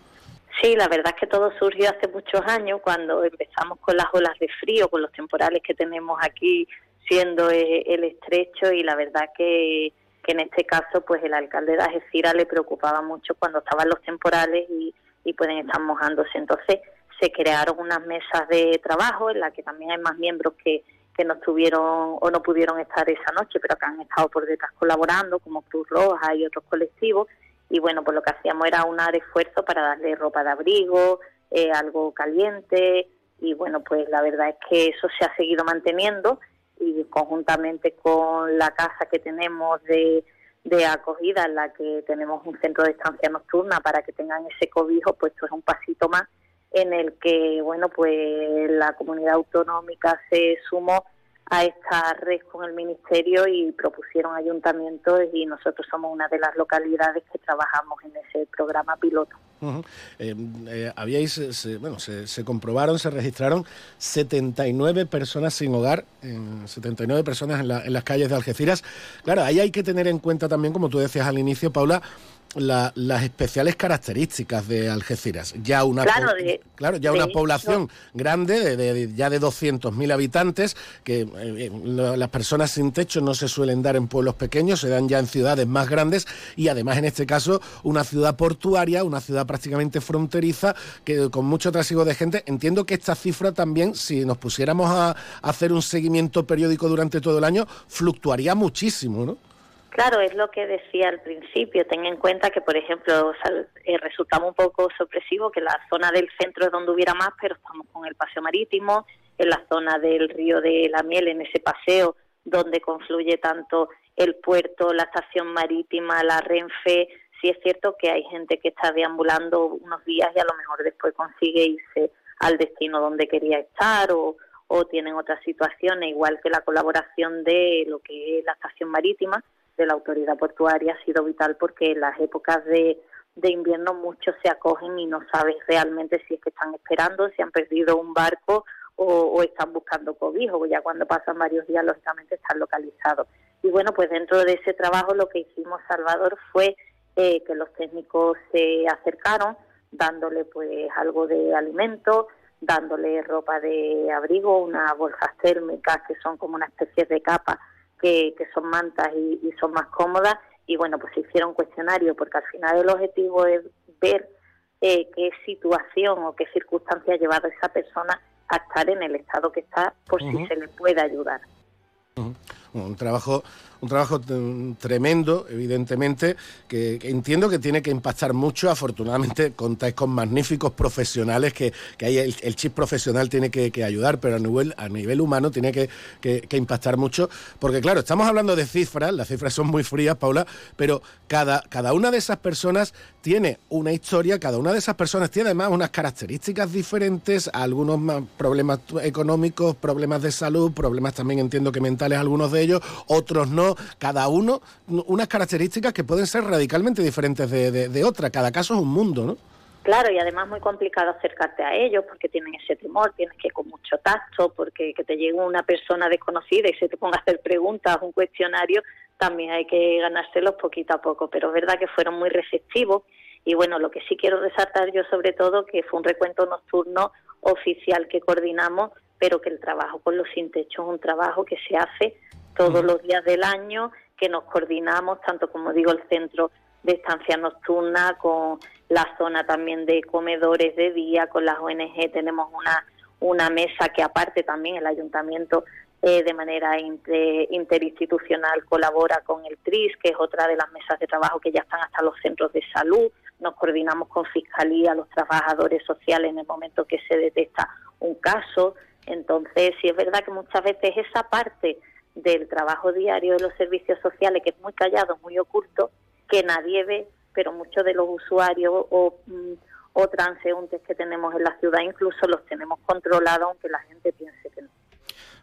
Sí, la verdad es que todo surgió hace muchos años cuando empezamos con las olas de frío, con los temporales que tenemos aquí siendo eh, el estrecho y la verdad que, que en este caso pues el alcalde de Algeciras le preocupaba mucho cuando estaban los temporales y, pueden estar mojándose. Entonces se crearon unas mesas de trabajo en las que también hay más miembros que, que no estuvieron o no pudieron estar esa noche, pero que han estado por detrás colaborando, como Cruz Roja y otros colectivos. y bueno, pues lo que hacíamos era unar esfuerzo para darle ropa de abrigo, eh, algo caliente y bueno, pues la verdad es que eso se ha seguido manteniendo y conjuntamente con la casa que tenemos de, de acogida en la que tenemos un centro de estancia nocturna para que tengan ese cobijo, pues esto es un pasito más en el que, bueno, pues la comunidad autonómica se sumó a esta red con el Ministerio y propusieron ayuntamientos y nosotros somos una de las localidades que trabajamos en ese programa piloto. Eh, eh, habíais, se, bueno, se, comprobaron, se registraron 79 personas sin hogar, 79 personas en, en las calles de Algeciras. Claro, ahí hay que tener en cuenta también, como tú decías al inicio, Paula, las especiales características de Algeciras. Ya una, claro, ya una población grande, de, ya de 200.000 habitantes, que eh, eh, las personas sin techo no se suelen dar en pueblos pequeños, se dan ya en ciudades más grandes y además en este caso una ciudad portuaria, una ciudad prácticamente fronteriza, que con mucho trasiego de gente. Entiendo que esta cifra también, si nos pusiéramos a hacer un seguimiento periódico durante todo el año, fluctuaría muchísimo, ¿no? Claro, es lo que decía al principio. Ten en cuenta que, por ejemplo, eh, resultaba un poco sorpresivo que la zona del centro es donde hubiera más, pero estamos con el paseo marítimo, en la zona del río de la Miel, en ese paseo donde confluye tanto el puerto, la estación marítima, la Renfe. Sí es cierto que hay gente que está deambulando unos días y a lo mejor después consigue irse al destino donde quería estar o, o tienen otras situaciones, igual que la colaboración de lo que es la estación marítima de la autoridad portuaria ha sido vital porque en las épocas de, invierno muchos se acogen y no sabes realmente si es que están esperando, si han perdido un barco o, están buscando cobijo, ya cuando pasan varios días lógicamente están localizados. Y bueno, pues dentro de ese trabajo lo que hicimos Salvador fue eh, que los técnicos se acercaron dándole pues algo de alimento, dándole ropa de abrigo, unas bolsas térmicas que son como una especie de capa que, son mantas y, son más cómodas. Y bueno, pues se hicieron cuestionarios porque al final el objetivo es ver eh, qué situación o qué circunstancia ha llevado a esa persona a estar en el estado que está por si se le puede ayudar. Un trabajo un trabajo tremendo, evidentemente, que, entiendo que tiene que impactar mucho. Afortunadamente contáis con magníficos profesionales que, que hay el, chip profesional tiene que, ayudar, pero a nivel, a nivel humano tiene que, impactar mucho. Porque claro, estamos hablando de cifras, las cifras son muy frías, Paula, pero cada, cada una de esas personas tiene una historia, cada una de esas personas tiene además unas características diferentes, algunos problemas económicos, problemas de salud, problemas también entiendo que mentales algunos de ellos, otros no cada uno unas características que pueden ser radicalmente diferentes de, de, otra. Cada caso es un mundo, ¿no? Claro, y además muy complicado acercarte a ellos porque tienen ese temor, tienes que ir con mucho tacto, porque que te llegue una persona desconocida y se te ponga a hacer preguntas, un cuestionario, también hay que ganárselos poquito a poco, pero es verdad que fueron muy receptivos y bueno, lo que sí quiero resaltar yo sobre todo que fue un recuento nocturno oficial que coordinamos, pero que el trabajo con los sin techo es un trabajo que se hace todos los días del año, que nos coordinamos, tanto como digo, el centro de estancia nocturna, con la zona también de comedores de día, con las ONG tenemos una, una mesa que aparte también el ayuntamiento eh, de manera interinstitucional colabora con el TRIS, que es otra de las mesas de trabajo que ya están hasta los centros de salud. Nos coordinamos con Fiscalía, los trabajadores sociales en el momento que se detecta un caso. Entonces, sí es verdad que muchas veces esa parte del trabajo diario de los servicios sociales, que es muy callado, muy oculto, que nadie ve, pero muchos de los usuarios o, mm, o transeúntes que tenemos en la ciudad incluso los tenemos controlados, aunque la gente piense que no.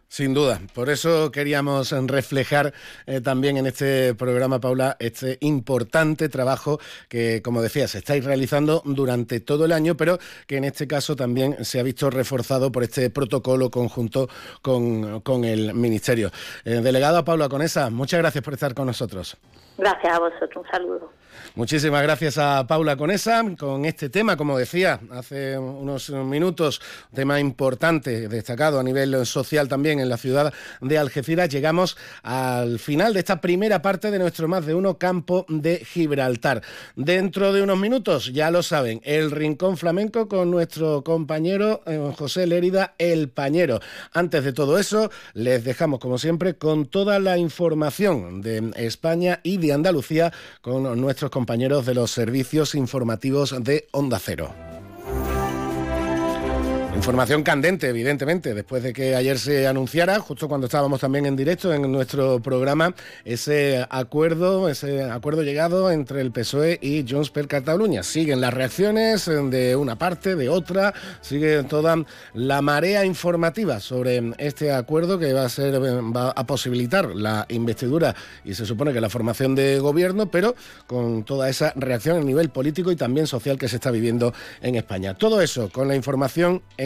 Sin duda, por eso queríamos reflejar eh, también en este programa, Paula, este importante trabajo que, como decías, estáis realizando durante todo el año, pero que en este caso también se ha visto reforzado por este protocolo conjunto con, el Ministerio. Eh, delegado Paula Conesa, muchas gracias por estar con nosotros. Gracias a vosotros, un saludo. Muchísimas gracias a Paula Conesa con este tema, como decía hace unos minutos, tema importante, destacado a nivel social también en la ciudad de Algeciras. Llegamos al final de esta primera parte de nuestro más de uno campo de Gibraltar. Dentro de unos minutos, ya lo saben, el Rincón Flamenco con nuestro compañero eh, José Lérida, el Pañero. Antes de todo eso, les dejamos como siempre con toda la información de España y de Andalucía con nuestros compañeros de los servicios informativos de Onda Cero. Información candente, evidentemente, después de que ayer se anunciara, justo cuando estábamos también en directo en nuestro programa, ese acuerdo, ese acuerdo llegado entre el PSOE y Junts per Cataluña. Siguen las reacciones de una parte, de otra, sigue toda la marea informativa sobre este acuerdo que va a ser, va a posibilitar la investidura y se supone que la formación de gobierno, pero con toda esa reacción a nivel político y también social que se está viviendo en España. Todo eso con la información en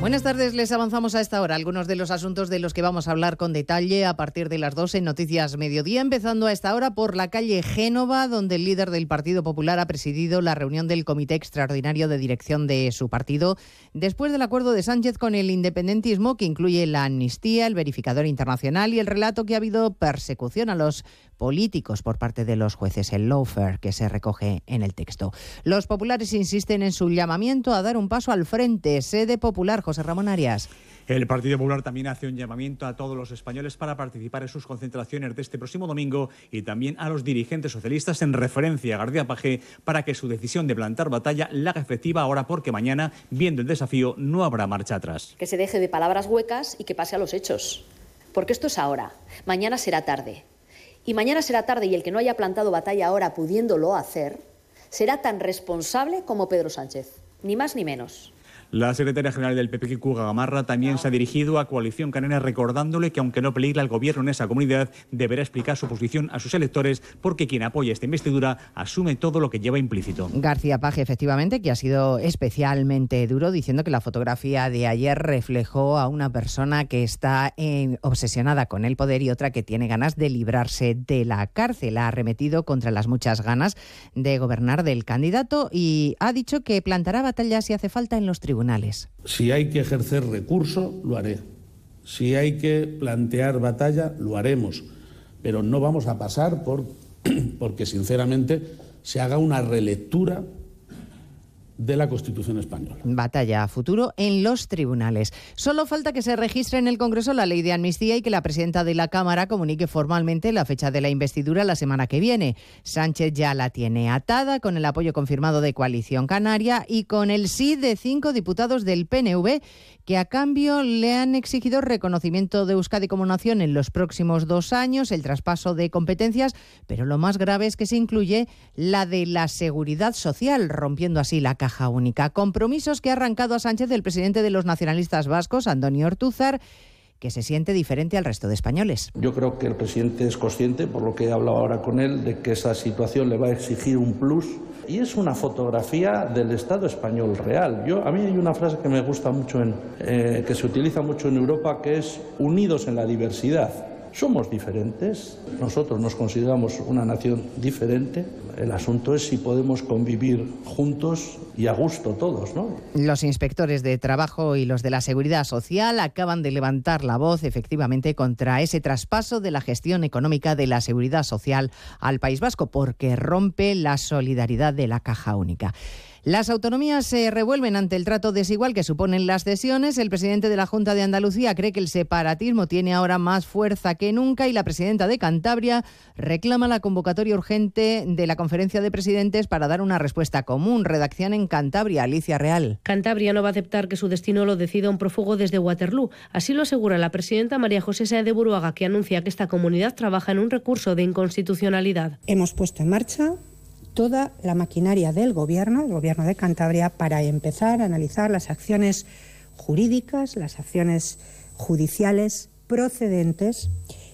Buenas tardes, les avanzamos a esta hora algunos de los asuntos de los que vamos a hablar con detalle a partir de las 12 en Noticias Mediodía, empezando a esta hora por la calle Génova, donde el líder del Partido Popular ha presidido la reunión del Comité Extraordinario de Dirección de su partido, después del acuerdo de Sánchez con el independentismo, que incluye la amnistía, el verificador internacional y el relato que ha habido persecución a los políticos por parte de los jueces, el lawfare que se recoge en el texto. Los populares insisten en su llamamiento a dar un paso al frente. Sede popular, José Ramón Arias. El Partido Popular también hace un llamamiento a todos los españoles para participar en sus concentraciones de este próximo domingo y también a los dirigentes socialistas en referencia a García Pajé para que su decisión de plantar batalla la haga efectiva ahora porque mañana, viendo el desafío, no habrá marcha atrás. Que se deje de palabras huecas y que pase a los hechos. Porque esto es ahora. Mañana será tarde. Y mañana será tarde y el que no haya plantado batalla ahora pudiéndolo hacer será tan responsable como Pedro Sánchez, ni más ni menos. La secretaria general del PP, Cuga Gamarra, también se ha dirigido a Coalición Canaria recordándole que aunque no peligra el gobierno en esa comunidad, deberá explicar su posición a sus electores porque quien apoya esta investidura asume todo lo que lleva implícito. García Paje, efectivamente, que ha sido especialmente duro, diciendo que la fotografía de ayer reflejó a una persona que está eh, obsesionada con el poder y otra que tiene ganas de librarse de la cárcel. Ha arremetido contra las muchas ganas de gobernar del candidato y ha dicho que plantará batalla si hace falta en los tribunales. Si hay que ejercer recurso, lo haré. Si hay que plantear batalla, lo haremos. Pero no vamos a pasar por, porque, sinceramente, se haga una relectura de la Constitución española. Batalla a futuro en los tribunales. Solo falta que se registre en el Congreso la ley de amnistía y que la presidenta de la Cámara comunique formalmente la fecha de la investidura la semana que viene. Sánchez ya la tiene atada con el apoyo confirmado de Coalición Canaria y con el sí de cinco diputados del PNV que a cambio le han exigido reconocimiento de Euskadi como nación en los próximos dos años, el traspaso de competencias, pero lo más grave es que se incluye la de la seguridad social, rompiendo así la caja única. Compromisos que ha arrancado a Sánchez el presidente de los nacionalistas vascos, Antonio Ortúzar, que se siente diferente al resto de españoles. Yo creo que el presidente es consciente, por lo que he hablado ahora con él, de que esa situación le va a exigir un plus y es una fotografía del Estado español real. Yo, a mí hay una frase que me gusta mucho, en, eh, que se utiliza mucho en Europa, que es unidos en la diversidad. Somos diferentes, nosotros nos consideramos una nación diferente. El asunto es si podemos convivir juntos y a gusto todos, ¿no? Los inspectores de trabajo y los de la seguridad social acaban de levantar la voz efectivamente contra ese traspaso de la gestión económica de la seguridad social al País Vasco porque rompe la solidaridad de la caja única. Las autonomías se revuelven ante el trato desigual que suponen las cesiones. El presidente de la Junta de Andalucía cree que el separatismo tiene ahora más fuerza que nunca y la presidenta de Cantabria reclama la convocatoria urgente de la conferencia de presidentes para dar una respuesta común. Redacción en Cantabria, Alicia Real. Cantabria no va a aceptar que su destino lo decida un prófugo desde Waterloo. Así lo asegura la presidenta María José Sáenz de Buruaga, que anuncia que esta comunidad trabaja en un recurso de inconstitucionalidad. Hemos puesto en marcha toda la maquinaria del Gobierno, el Gobierno de Cantabria, para empezar a analizar las acciones jurídicas, las acciones judiciales procedentes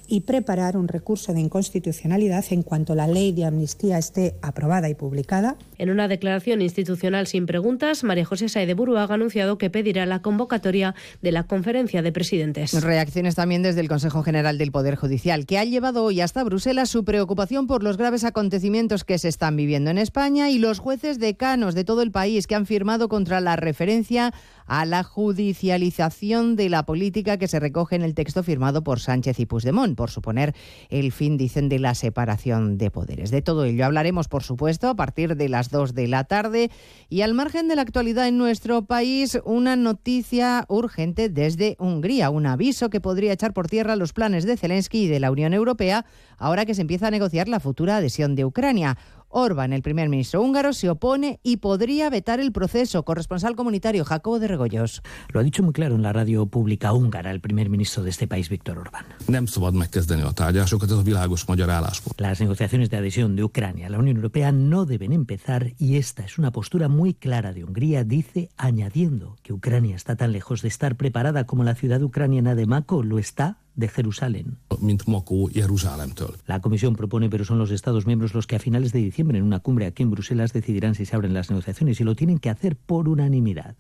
y preparar un recurso de inconstitucionalidad en cuanto la ley de amnistía esté aprobada y publicada. En una declaración institucional sin preguntas, María José Saez de Buruaga ha anunciado que pedirá la convocatoria de la conferencia de presidentes. Reacciones también desde el Consejo General del Poder Judicial, que ha llevado hoy hasta Bruselas su preocupación por los graves acontecimientos que se están viviendo en España y los jueces decanos de todo el país que han firmado contra la referencia a la judicialización de la política que se recoge en el texto firmado por Sánchez y Puigdemont, por suponer el fin, dicen, de la separación de poderes. De todo ello hablaremos, por supuesto, a partir de las 2 de la tarde y al margen de la actualidad en nuestro país, una noticia urgente desde Hungría, un aviso que podría echar por tierra los planes de Zelensky y de la Unión Europea ahora que se empieza a negociar la futura adhesión de Ucrania. Orban, el primer ministro húngaro, se opone y podría vetar el proceso. Corresponsal comunitario Jacobo de Regoyos. Lo ha dicho muy claro en la radio pública húngara el primer ministro de este país, Víctor Orbán. Las negociaciones de adhesión de Ucrania a la Unión Europea no deben empezar y esta es una postura muy clara de Hungría, dice, añadiendo que Ucrania está tan lejos de estar preparada como la ciudad ucraniana de Mako lo está de Jerusalén. La Comisión propone, pero son los Estados miembros los que a finales de diciembre en una cumbre aquí en Bruselas decidirán si se abren las negociaciones y lo tienen que hacer por unanimidad.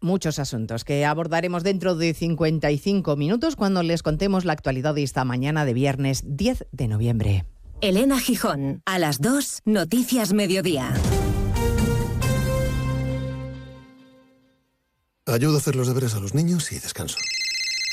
Muchos asuntos que abordaremos dentro de 55 minutos cuando les contemos la actualidad de esta mañana de viernes 10 de noviembre. Elena Gijón, a las 2, Noticias Mediodía. Ayudo a hacer los deberes a los niños y descanso.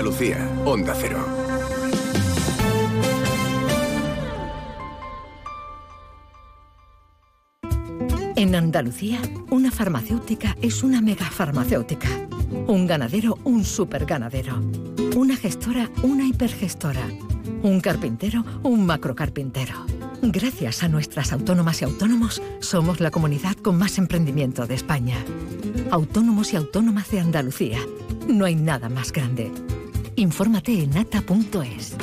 Andalucía, Onda Cero. En Andalucía, una farmacéutica es una megafarmacéutica. Un ganadero, un superganadero. Una gestora, una hipergestora. Un carpintero, un macrocarpintero. Gracias a nuestras autónomas y autónomos, somos la comunidad con más emprendimiento de España. Autónomos y autónomas de Andalucía. No hay nada más grande. Infórmate en ata.es.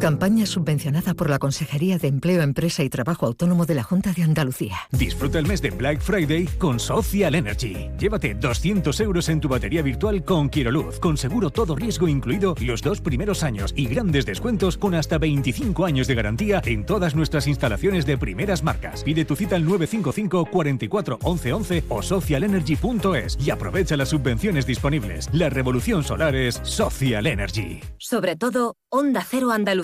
Campaña subvencionada por la Consejería de Empleo, Empresa y Trabajo Autónomo de la Junta de Andalucía. Disfruta el mes de Black Friday con Social Energy. Llévate 200 euros en tu batería virtual con Quiroluz, con seguro todo riesgo incluido los dos primeros años y grandes descuentos con hasta 25 años de garantía en todas nuestras instalaciones de primeras marcas. Pide tu cita al 955 44 11 11 o socialenergy.es y aprovecha las subvenciones disponibles. La revolución solar es Social Energy. Sobre todo, Onda Cero Andalucía.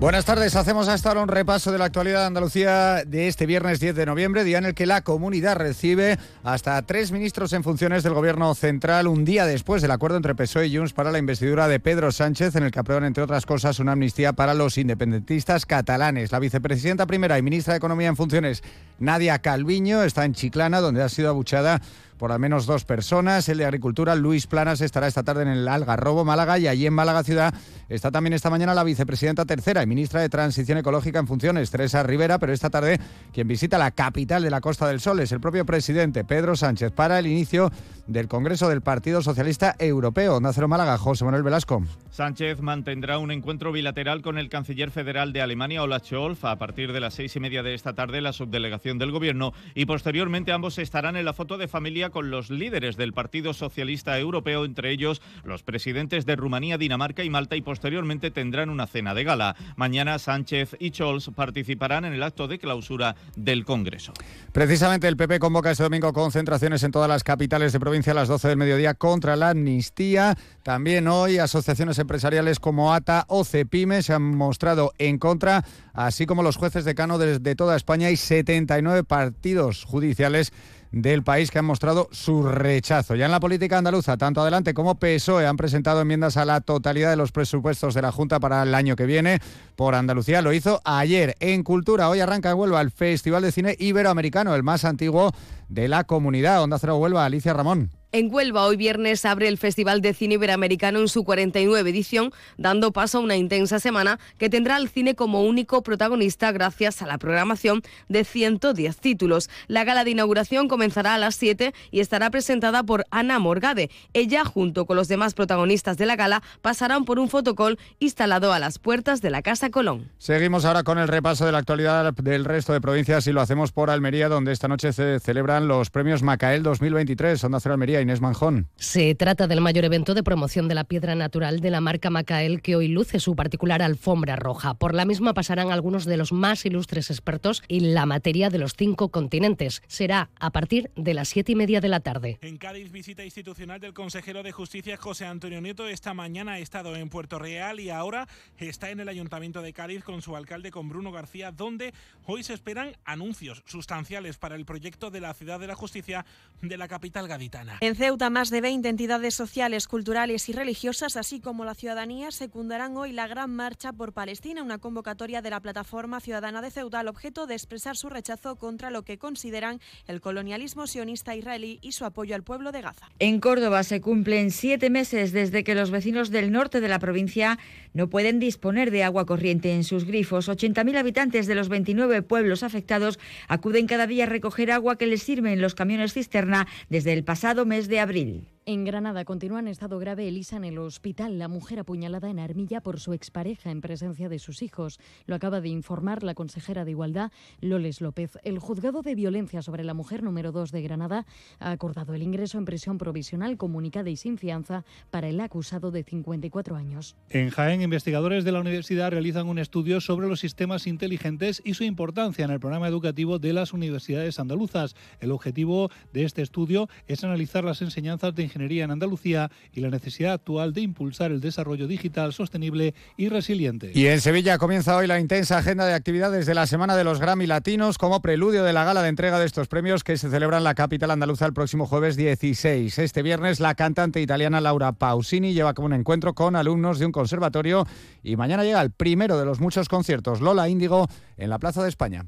Buenas tardes, hacemos hasta ahora un repaso de la actualidad de Andalucía de este viernes 10 de noviembre, día en el que la comunidad recibe hasta tres ministros en funciones del gobierno central, un día después del acuerdo entre PSOE y Junts para la investidura de Pedro Sánchez, en el que aprueban, entre otras cosas, una amnistía para los independentistas catalanes. La vicepresidenta primera y ministra de Economía en funciones, Nadia Calviño, está en Chiclana, donde ha sido abuchada por al menos dos personas. El de Agricultura, Luis Planas, estará esta tarde en el Algarrobo, Málaga, y allí en Málaga Ciudad está también esta mañana la vicepresidenta tercera y ministra de Transición Ecológica en funciones, Teresa Rivera, pero esta tarde quien visita la capital de la Costa del Sol es el propio presidente Pedro Sánchez para el inicio del Congreso del Partido Socialista Europeo. Nacero Málaga, José Manuel Velasco. Sánchez mantendrá un encuentro bilateral con el canciller federal de Alemania, Olaf Scholz, a partir de las seis y media de esta tarde, la subdelegación del gobierno, y posteriormente ambos estarán en la foto de familia con los líderes del Partido Socialista Europeo, entre ellos los presidentes de Rumanía, Dinamarca y Malta, y posteriormente tendrán una cena de gala. Mañana Sánchez y Scholz participarán en el acto de clausura del Congreso. Precisamente el PP convoca este domingo concentraciones en todas las capitales de provincia a las 12 del mediodía contra la amnistía. También hoy asociaciones empresariales como ATA o CEPIME se han mostrado en contra, así como los jueces decanos de, de toda España y 79 partidos judiciales del país que han mostrado su rechazo. Ya en la política andaluza, tanto adelante como PSOE han presentado enmiendas a la totalidad de los presupuestos de la Junta para el año que viene. Por Andalucía lo hizo ayer. En Cultura, hoy arranca en Huelva el Festival de Cine Iberoamericano, el más antiguo de la comunidad. Onda Cero Huelva, Alicia Ramón. En Huelva, hoy viernes, abre el Festival de Cine Iberoamericano en su 49 edición, dando paso a una intensa semana que tendrá al cine como único protagonista gracias a la programación de 110 títulos. La gala de inauguración comenzará a las 7 y estará presentada por Ana Morgade. Ella, junto con los demás protagonistas de la gala, pasarán por un fotocall instalado a las puertas de la Casa Colón. Seguimos ahora con el repaso de la actualidad del resto de provincias y lo hacemos por Almería, donde esta noche se celebran los premios Macael 2023. Onda Cero Almería. Inés Manjón. Se trata del mayor evento de promoción de la piedra natural de la marca Macael que hoy luce su particular alfombra roja. Por la misma pasarán algunos de los más ilustres expertos en la materia de los cinco continentes. Será a partir de las siete y media de la tarde. En Cádiz, visita institucional del consejero de Justicia José Antonio Nieto. Esta mañana ha estado en Puerto Real y ahora está en el Ayuntamiento de Cádiz con su alcalde, con Bruno García, donde hoy se esperan anuncios sustanciales para el proyecto de la Ciudad de la Justicia de la capital gaditana. En Ceuta, más de 20 entidades sociales, culturales y religiosas, así como la ciudadanía, secundarán hoy la Gran Marcha por Palestina, una convocatoria de la Plataforma Ciudadana de Ceuta al objeto de expresar su rechazo contra lo que consideran el colonialismo sionista israelí y su apoyo al pueblo de Gaza. En Córdoba se cumplen siete meses desde que los vecinos del norte de la provincia no pueden disponer de agua corriente en sus grifos. 80.000 habitantes de los 29 pueblos afectados acuden cada día a recoger agua que les sirve en los camiones cisterna desde el pasado mes de abril. En Granada continúa en estado grave Elisa en el hospital. La mujer apuñalada en Armilla por su expareja en presencia de sus hijos. Lo acaba de informar la consejera de Igualdad, Loles López. El juzgado de violencia sobre la mujer número 2 de Granada ha acordado el ingreso en prisión provisional comunicada y sin fianza para el acusado de 54 años. En Jaén, investigadores de la universidad realizan un estudio sobre los sistemas inteligentes y su importancia en el programa educativo de las universidades andaluzas. El objetivo de este estudio es analizar las enseñanzas de ingeniería en Andalucía y la necesidad actual de impulsar el desarrollo digital sostenible y resiliente. Y en Sevilla comienza hoy la intensa agenda de actividades de la Semana de los Grammy Latinos como preludio de la gala de entrega de estos premios que se celebra en la capital andaluza el próximo jueves 16. Este viernes la cantante italiana Laura Pausini lleva como un encuentro con alumnos de un conservatorio y mañana llega el primero de los muchos conciertos Lola Índigo en la Plaza de España.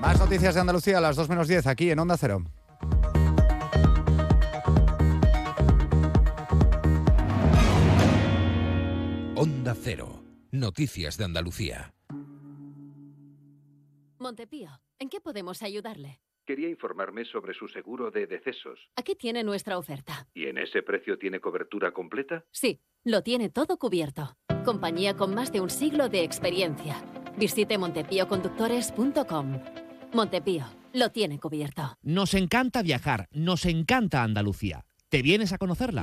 Más noticias de Andalucía a las 2 menos 10 aquí en Onda Cero. Onda Cero. Noticias de Andalucía. Montepío, ¿en qué podemos ayudarle? Quería informarme sobre su seguro de decesos. Aquí tiene nuestra oferta. ¿Y en ese precio tiene cobertura completa? Sí, lo tiene todo cubierto. Compañía con más de un siglo de experiencia. Visite montepíoconductores.com. Montepío, lo tiene cubierto. Nos encanta viajar, nos encanta Andalucía. ¿Te vienes a conocerla?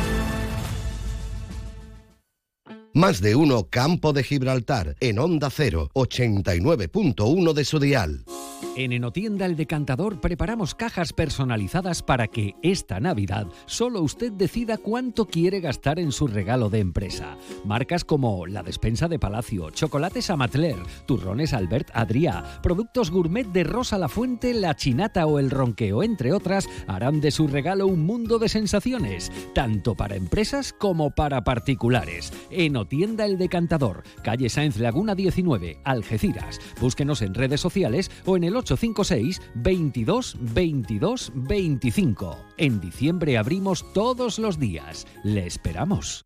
Más de uno Campo de Gibraltar en Onda 0, 89.1 de su dial. En Enotienda El Decantador preparamos cajas personalizadas para que esta Navidad solo usted decida cuánto quiere gastar en su regalo de empresa. Marcas como la despensa de Palacio, chocolates Amatler, turrones Albert Adrià, productos gourmet de Rosa La Fuente, La Chinata o El Ronqueo, entre otras, harán de su regalo un mundo de sensaciones, tanto para empresas como para particulares. Enotienda El Decantador, calle Sáenz Laguna 19, Algeciras. Búsquenos en redes sociales o en el 856 22 22 25. En diciembre abrimos todos los días. Le esperamos.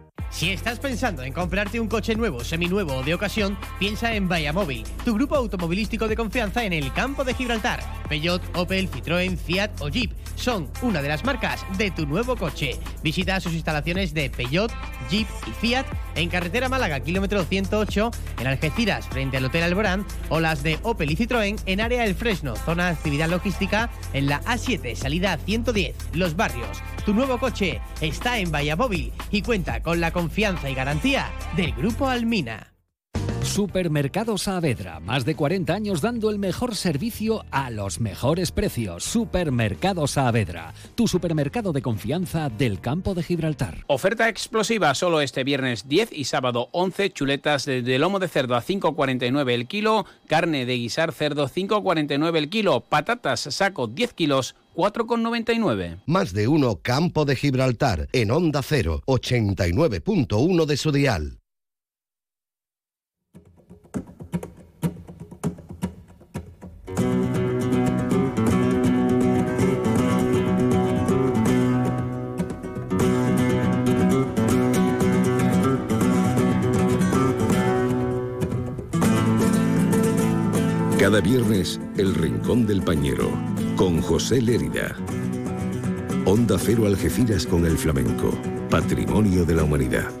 Si estás pensando en comprarte un coche nuevo, seminuevo o de ocasión, piensa en Móvil, tu grupo automovilístico de confianza en el campo de Gibraltar. Peugeot, Opel, Citroën, Fiat o Jeep son una de las marcas de tu nuevo coche. Visita sus instalaciones de Peugeot, Jeep y Fiat en carretera Málaga, kilómetro 108, en Algeciras, frente al Hotel Alborán, o las de Opel y Citroën en área El Fresno, zona de actividad logística, en la A7, salida 110, Los Barrios. Tu nuevo coche está en Móvil y cuenta con la confianza y garantía del Grupo Almina. Supermercado Saavedra, más de 40 años dando el mejor servicio a los mejores precios. Supermercado Saavedra, tu supermercado de confianza del campo de Gibraltar. Oferta explosiva solo este viernes 10 y sábado 11, chuletas de lomo de cerdo a 5,49 el kilo, carne de guisar cerdo 5,49 el kilo, patatas saco 10 kilos 4,99. Más de uno Campo de Gibraltar en Onda 0, 89.1 de su dial. Cada viernes, El Rincón del Pañero, con José Lérida. Onda Cero Algeciras con el flamenco, patrimonio de la humanidad.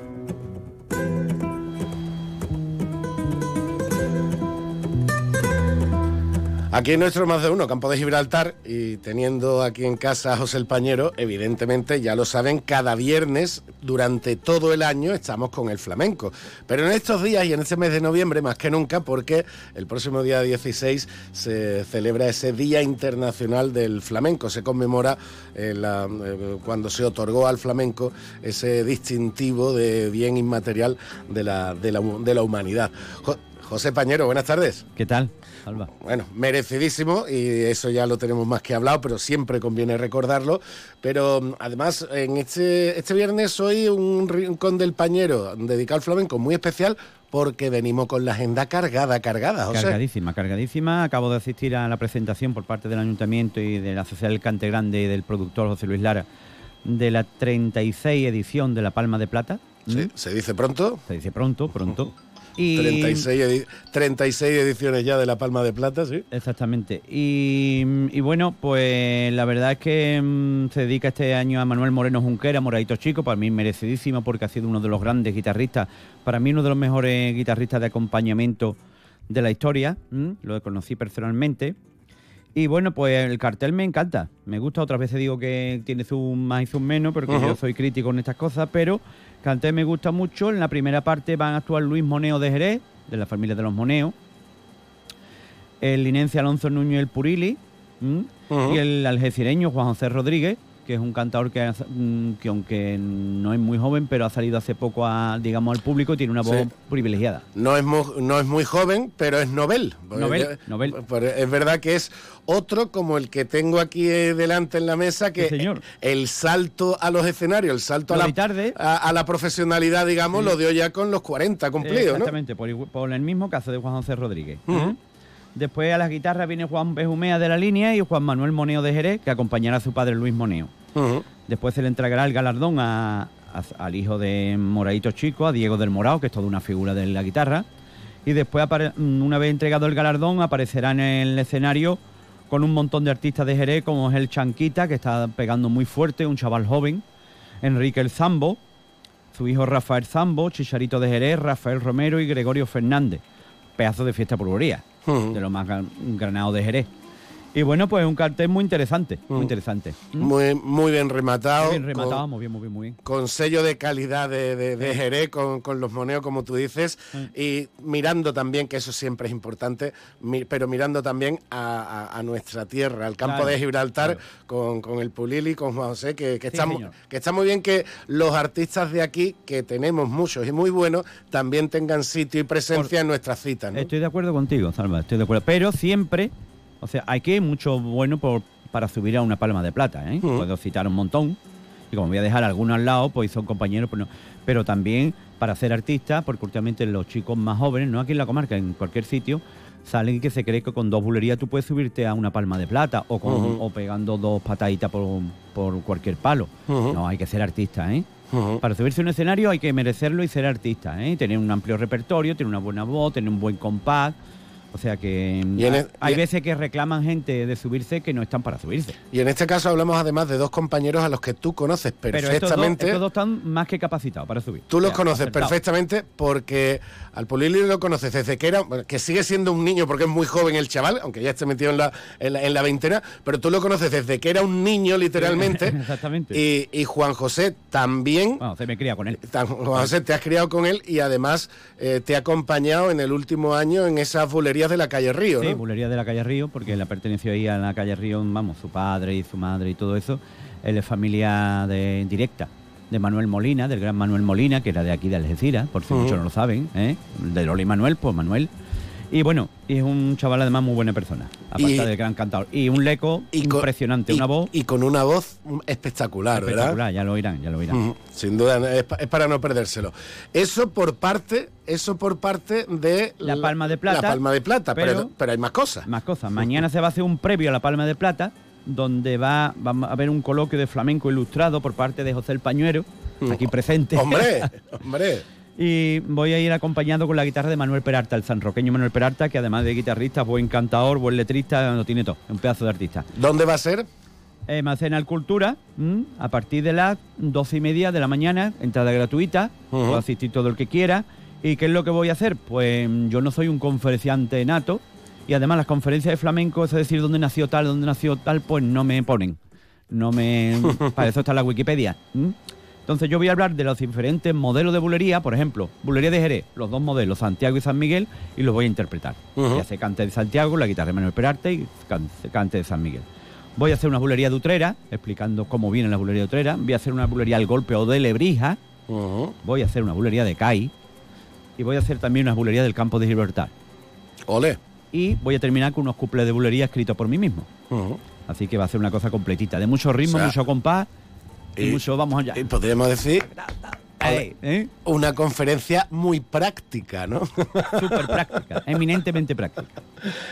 Aquí en nuestro más de uno, Campo de Gibraltar, y teniendo aquí en casa a José el Pañero, evidentemente ya lo saben, cada viernes durante todo el año estamos con el flamenco. Pero en estos días y en este mes de noviembre más que nunca, porque el próximo día 16 se celebra ese Día Internacional del Flamenco, se conmemora eh, eh, cuando se otorgó al flamenco ese distintivo de bien inmaterial de la, de la humanidad. José Pañero, buenas tardes. ¿Qué tal? Alba. Bueno, merecidísimo y eso ya lo tenemos más que hablado, pero siempre conviene recordarlo. Pero mm, además, en este, este viernes hoy un rincón del Pañero dedicado al flamenco muy especial porque venimos con la agenda cargada, cargada, José. Cargadísima, cargadísima. Acabo de asistir a la presentación por parte del Ayuntamiento y de la Sociedad del Cante Grande y del productor José Luis Lara de la 36 edición de La Palma de Plata. Sí, se dice pronto. Se dice pronto, pronto. 36, ediciones ya de La Palma de Plata, sí. Exactamente. Y, bueno, pues la verdad es que mm, se dedica este año a Manuel Moreno Junquera, Moradito Chico, para mí merecidísimo porque ha sido uno de los grandes guitarristas, para mí uno de los mejores guitarristas de acompañamiento de la historia, lo conocí personalmente. Y bueno, pues el cartel me encanta. Me gusta, otras veces digo que tiene un más y un menos, porque yo soy crítico en estas cosas, pero Canté me gusta mucho. En la primera parte van a actuar Luis Moneo de Jerez, de la familia de los Moneos. El linense Alonso Nuño el Purili. Y el algecireño Juan José Rodríguez, que es un cantador que, mm, que, aunque no es muy joven, pero ha salido hace poco a, digamos, al público y tiene una voz privilegiada. No es, muy, no es muy joven, pero es novel. Novel, Es verdad que es otro como el que tengo aquí delante en la mesa, que señor. el salto a los escenarios, el salto a la, a, la, profesionalidad, digamos, lo dio ya con los 40 cumplidos, Exactamente, por, el mismo caso de Juan José Rodríguez. Después a las guitarras viene Juan Bejumea de la línea y Juan Manuel Moneo de Jerez, que acompañará a su padre Luis Moneo. Después se le entregará el galardón al hijo de Moradito Chico, a Diego del Morao, que es toda una figura de la guitarra. Y después, una vez entregado el galardón, aparecerá en el escenario con un montón de artistas de Jerez, como es el Chanquita, que está pegando muy fuerte, un chaval joven, Enrique el Zambo, su hijo Rafael Zambo, Chicharito de Jerez, Rafael Romero y Gregorio Fernández. Pedazo de fiesta de lo más granado de Jerez. Y bueno, pues un cartel muy interesante, muy Mm. interesante. Muy, muy bien rematado. Muy bien rematado, con- muy bien, muy bien, muy bien. con sello de calidad de, de- de Jerez, con, con los moneos, como tú dices, y mirando también, que eso siempre es importante, mi- pero mirando también a, a- a nuestra tierra, al campo Claro, de Gibraltar, con, con el Pulili, con Juan José, que, que Sí, está, que está muy bien que los artistas de aquí, que tenemos muchos y muy buenos, también tengan sitio y presencia en nuestras citas. ¿no? Estoy de acuerdo contigo, Salva, estoy de acuerdo. Pero siempre, o sea, hay que mucho bueno por, para subir a una palma de plata, ¿eh? Puedo citar un montón. Y como voy a dejar algunos al lado, pues son compañeros, pues no. Pero también para ser artista, porque últimamente los chicos más jóvenes, no aquí en la comarca, en cualquier sitio, salen y que se cree que con dos bulerías tú puedes subirte a una palma de plata o, con, Ujú. o pegando dos pataditas por, por cualquier palo. No, hay que ser artista, ¿eh? Para subirse a un escenario hay que merecerlo y ser artista, ¿eh? Tener un amplio repertorio, tener una buena voz, tener un buen compás. O sea que en hay- el- hay y- veces que reclaman gente de subirse que no están para subirse. Y en este caso hablamos además de dos compañeros a los que tú conoces Pero estos dos, perfectamente. estos dos están más que capacitados para subir. Tú O los sea, conoces acertado. perfectamente porque al Pulili lo conoces desde que era, que sigue siendo un niño porque es muy joven el chaval, aunque ya esté metido en la, en la, en la veintena, pero tú lo conoces desde que era un niño literalmente. Exactamente. Y, y Juan José también. Bueno, se me cría con él. Tan- Juan José, te has criado con él y además eh, te ha acompañado en el último año en esas bulerías de la calle Río, Sí, ¿no? bulería de la calle Río, porque él perteneció ahí a la calle Río, vamos, su padre y su madre y todo eso. Él es familia de directa de Manuel Molina, del gran Manuel Molina, que era de aquí de Algeciras, por si muchos no lo saben, ¿eh? de Lola y Manuel, pues Manuel. Y bueno, y es un chaval además muy buena persona, aparte Y- del gran cantador. Y un leco impresionante, y- una voz Y con una voz mm, espectacular, ¿verdad? espectacular, ya lo oirán, ya lo oirán. Ujú, Sin duda, es, pa- es para no perdérselo. Eso por parte, eso por parte de La Palma de Plata. La Palma de Plata, pero, pero- pero hay más cosas. Más cosas. Mañana se va a hacer un previo a la Palma de Plata, donde va, va a haber un coloquio de flamenco ilustrado por parte de José el Pañuero, aquí presente. Hombre, hombre. Y voy a ir acompañado con la guitarra de Manuel Peralta, el sanroqueño Manuel Peralta, que además de guitarrista, buen cantador, buen letrista, lo tiene todo, un pedazo de artista. ¿Dónde va a ser? Eh, Macenal Cultura, ¿m? a partir de las doce y media de la mañana, entrada gratuita, Ujú. puede asistir todo el que quiera. ¿Y qué es lo que voy a hacer? Pues yo no soy un conferenciante nato, y además las conferencias de flamenco, es decir, dónde nació tal, dónde nació tal, pues no me ponen. No me. para eso está la Wikipedia. ¿m? Entonces yo voy a hablar de los diferentes modelos de bulería, por ejemplo, bulería de Jerez, los dos modelos, Santiago y San Miguel, y los voy a interpretar. Ujú. Ya se cante de Santiago, la guitarra de Manuel Perarte y can- cante de San Miguel. Voy a hacer una bulería de Utrera, explicando cómo viene la bulería de Utrera. Voy a hacer una bulería al golpe o de Lebrija. Voy a hacer una bulería de CAI. Y voy a hacer también una bulería del campo de Gibraltar. Ole. Y voy a terminar con unos cuples de bulería escritos por mí mismo. Así que va a ser una cosa completita, de mucho ritmo, O sea, mucho compás y, mucho vamos allá. Y podríamos decir ¿eh? una conferencia muy práctica, ¿no? Súper práctica, eminentemente práctica.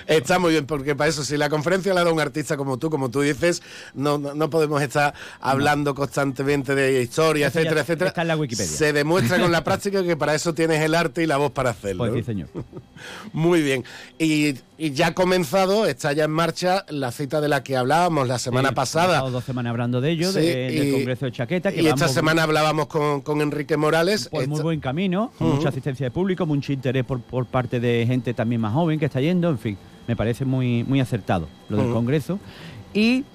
Está muy bien, porque para eso, si la conferencia la da un artista como tú, como tú dices, no, no, no podemos estar hablando constantemente de historia, Eso etcétera, etcétera. está en la Wikipedia. Se demuestra con la práctica que para eso tienes el arte y la voz para hacerlo. Pues sí, señor. Muy bien. Y, y ya ha comenzado, está ya en marcha la cita de la que hablábamos la semana Sí, pasada. dos semanas hablando de ello, Sí, de- del y- Congreso de Chaqueta. Que y esta semana hablábamos con, con Enrique Morales. Pues muy Esto- buen camino, Ujú. mucha asistencia de público, mucho interés por, por parte de gente también más joven que está yendo, en fin, me parece muy, muy acertado lo del Ujú. Congreso. Y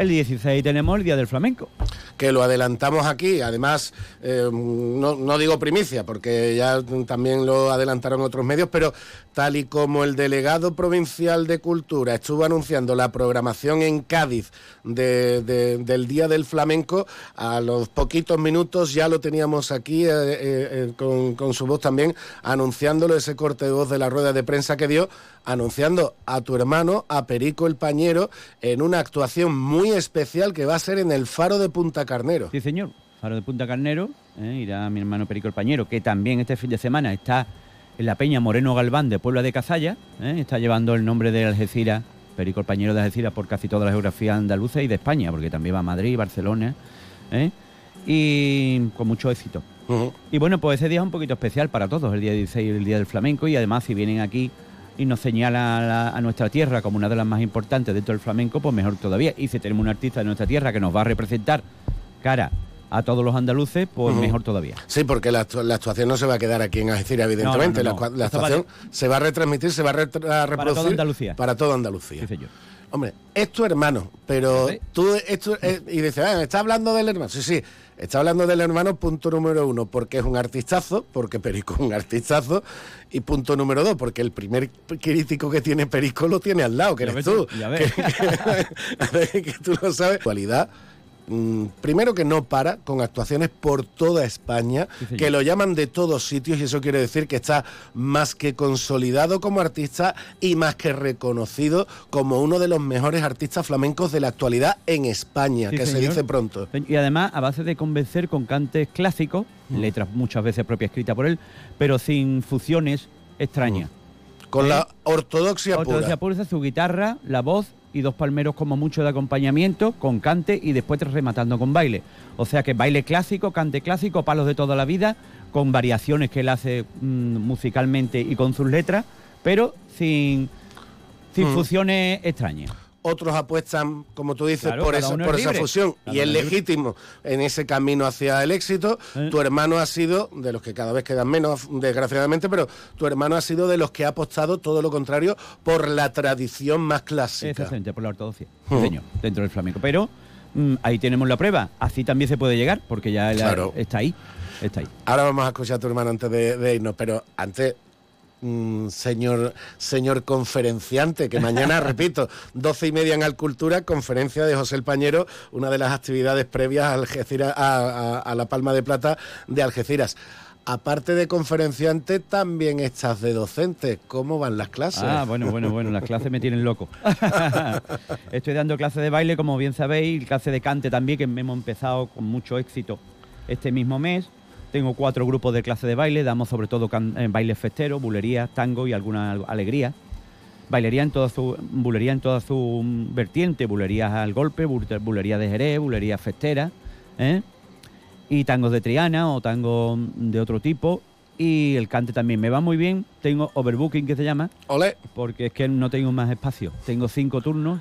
el 16 tenemos el Día del Flamenco. que lo adelantamos aquí. Además, eh, no, no digo primicia, porque ya también lo adelantaron otros medios, pero tal y como el delegado provincial de Cultura estuvo anunciando la programación en Cádiz de- de- del Día del Flamenco, a los poquitos minutos ya lo teníamos aquí eh, eh, con, con su voz también, anunciándolo, ese corte de voz de la rueda de prensa que dio, anunciando a tu hermano, a Perico el Pañero, en una actuación muy especial que va a ser en el Faro de Punta Carnero. Sí, señor. Faro de Punta Carnero, eh, irá mi hermano Perico el Pañero, que también este fin de semana está en la Peña Moreno Galván de Puebla de Cazalla, eh, está llevando el nombre de Algeciras, Perico el Pañero de Algeciras por casi toda la geografía andaluza y de España, porque también va a Madrid, Barcelona, eh, y con mucho éxito. Y bueno, pues ese día es un poquito especial para todos, el día 16, el día del flamenco, y además si vienen aquí y nos señala a, la- a nuestra tierra como una de las más importantes dentro del flamenco, pues mejor todavía. Y si tenemos un artista de nuestra tierra que nos va a representar cara a todos los andaluces, pues mejor todavía. Sí, porque la, la actuación no se va a quedar aquí en Algeciras, evidentemente. No, no, no. La, va actuación se va a retransmitir, se va a, retra- a reproducir toda Andalucía. Para toda Andalucía. Sí, señor. Hombre, es tu hermano, pero tú, esto, y dices, ah, ¿está hablando del hermano? Sí, sí, está hablando del hermano, punto número uno, porque es un artistazo, porque Perico es un artistazo, y punto número dos, porque el primer crítico que tiene Perico lo tiene al lado, que eres tú. Que, que, tú lo sabes. Cualidad primero que no para, con actuaciones por toda España, que lo llaman de todos sitios y eso quiere decir que está más que consolidado como artista y más que reconocido como uno de los mejores artistas flamencos de la actualidad en España, que se dice pronto. Y además, a base de convencer con cantes clásicos, mm. letras muchas veces propia escrita por él, pero sin fusiones extrañas. Mm. Con la ortodoxia, ortodoxia pura. pura. su guitarra, la voz y dos palmeros como mucho de acompañamiento, con cante y después rematando con baile. O sea que baile clásico, cante clásico, palos de toda la vida, con variaciones que él hace mm, musicalmente y con sus letras, pero sin, sin mm. fusiones extrañas otros apuestan, como tú dices, por, esa, por esa fusión y es legítimo en ese camino hacia el éxito. Eh. Tu hermano ha sido, de los que cada vez quedan menos, desgraciadamente, pero tu hermano ha sido de los que ha apostado todo lo contrario por la tradición más clásica. Exactamente, por la ortodoxia, dentro del flamenco. Pero mm, ahí tenemos la prueba, así también se puede llegar, porque ya está ahí. Está ahí. Ahora vamos a escuchar a tu hermano antes de irnos, pero antes Mm, señor, señor conferenciante, que mañana, repito, doce y media en Alcultura, conferencia de José El Pañero, una de las actividades previas a, Algeciras, a, la Palma de Plata de Algeciras aparte de conferenciante, también estás de docente. ¿Cómo van las clases? Ah, bueno, bueno, bueno, las clases me tienen loco. Estoy dando clases de baile, como bien sabéis, clase de cante también, que hemos empezado con mucho éxito este mismo mes. Tengo cuatro grupos de clase de baile, damos sobre todo eh, bailes festeros, bulería, tango y alguna alegría. Bailería en toda su, bulería en toda su vertiente, bulerías al golpe, bulería de Jerez, bulería festera, ¿eh? y tangos de Triana o tango de otro tipo. Y el cante también me va muy bien. Tengo overbooking que se llama. Ole. Porque es que no tengo más espacio. Tengo cinco turnos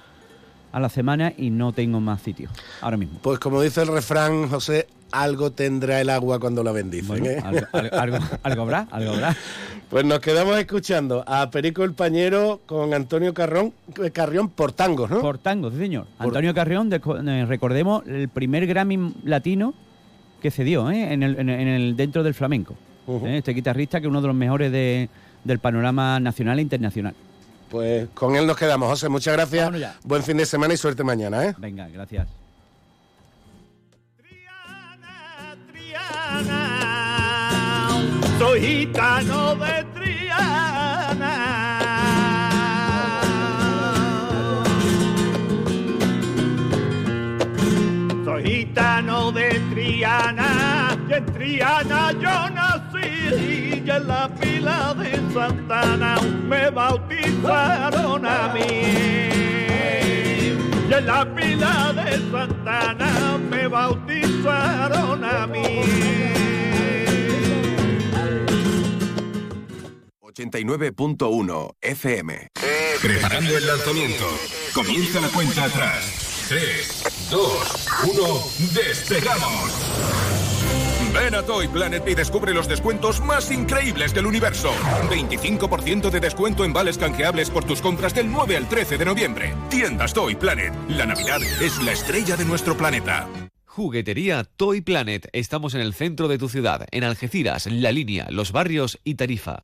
a la semana y no tengo más sitio ahora mismo. Pues como dice el refrán, José, algo tendrá el agua cuando lo bendicen. ¿eh? algo, habrá, algo habrá. Pues nos quedamos escuchando a Perico el Pañero con Antonio Carrón, eh, Carrión por tangos, ¿no? Por tangos, sí, señor. Antonio Carrión, eh, recordemos, el primer Grammy latino que se dio en, el, dentro del flamenco. Este guitarrista que es uno de los mejores del panorama nacional e internacional. Pues con él nos quedamos. José, muchas gracias. Buen fin de semana y suerte mañana, ¿eh? Venga, gracias. Soy gitano de Triana. Soy gitano de Triana, y en Triana yo nací, y en la pila de Santana me bautizaron a mí. Y en la pila de Santana me bautizaron a mí. 89.1 FM. Preparando el lanzamiento. Comienza la cuenta atrás. 3, 2, 1, despegamos. Ven a Toy Planet y descubre los descuentos más increíbles del universo. 25% de descuento en vales canjeables por tus compras del 9 al 13 de noviembre. Tiendas Toy Planet. La Navidad es la estrella de nuestro planeta. Juguetería Toy Planet. Estamos en el centro de tu ciudad, en Algeciras, La Línea, Los Barrios y Tarifa.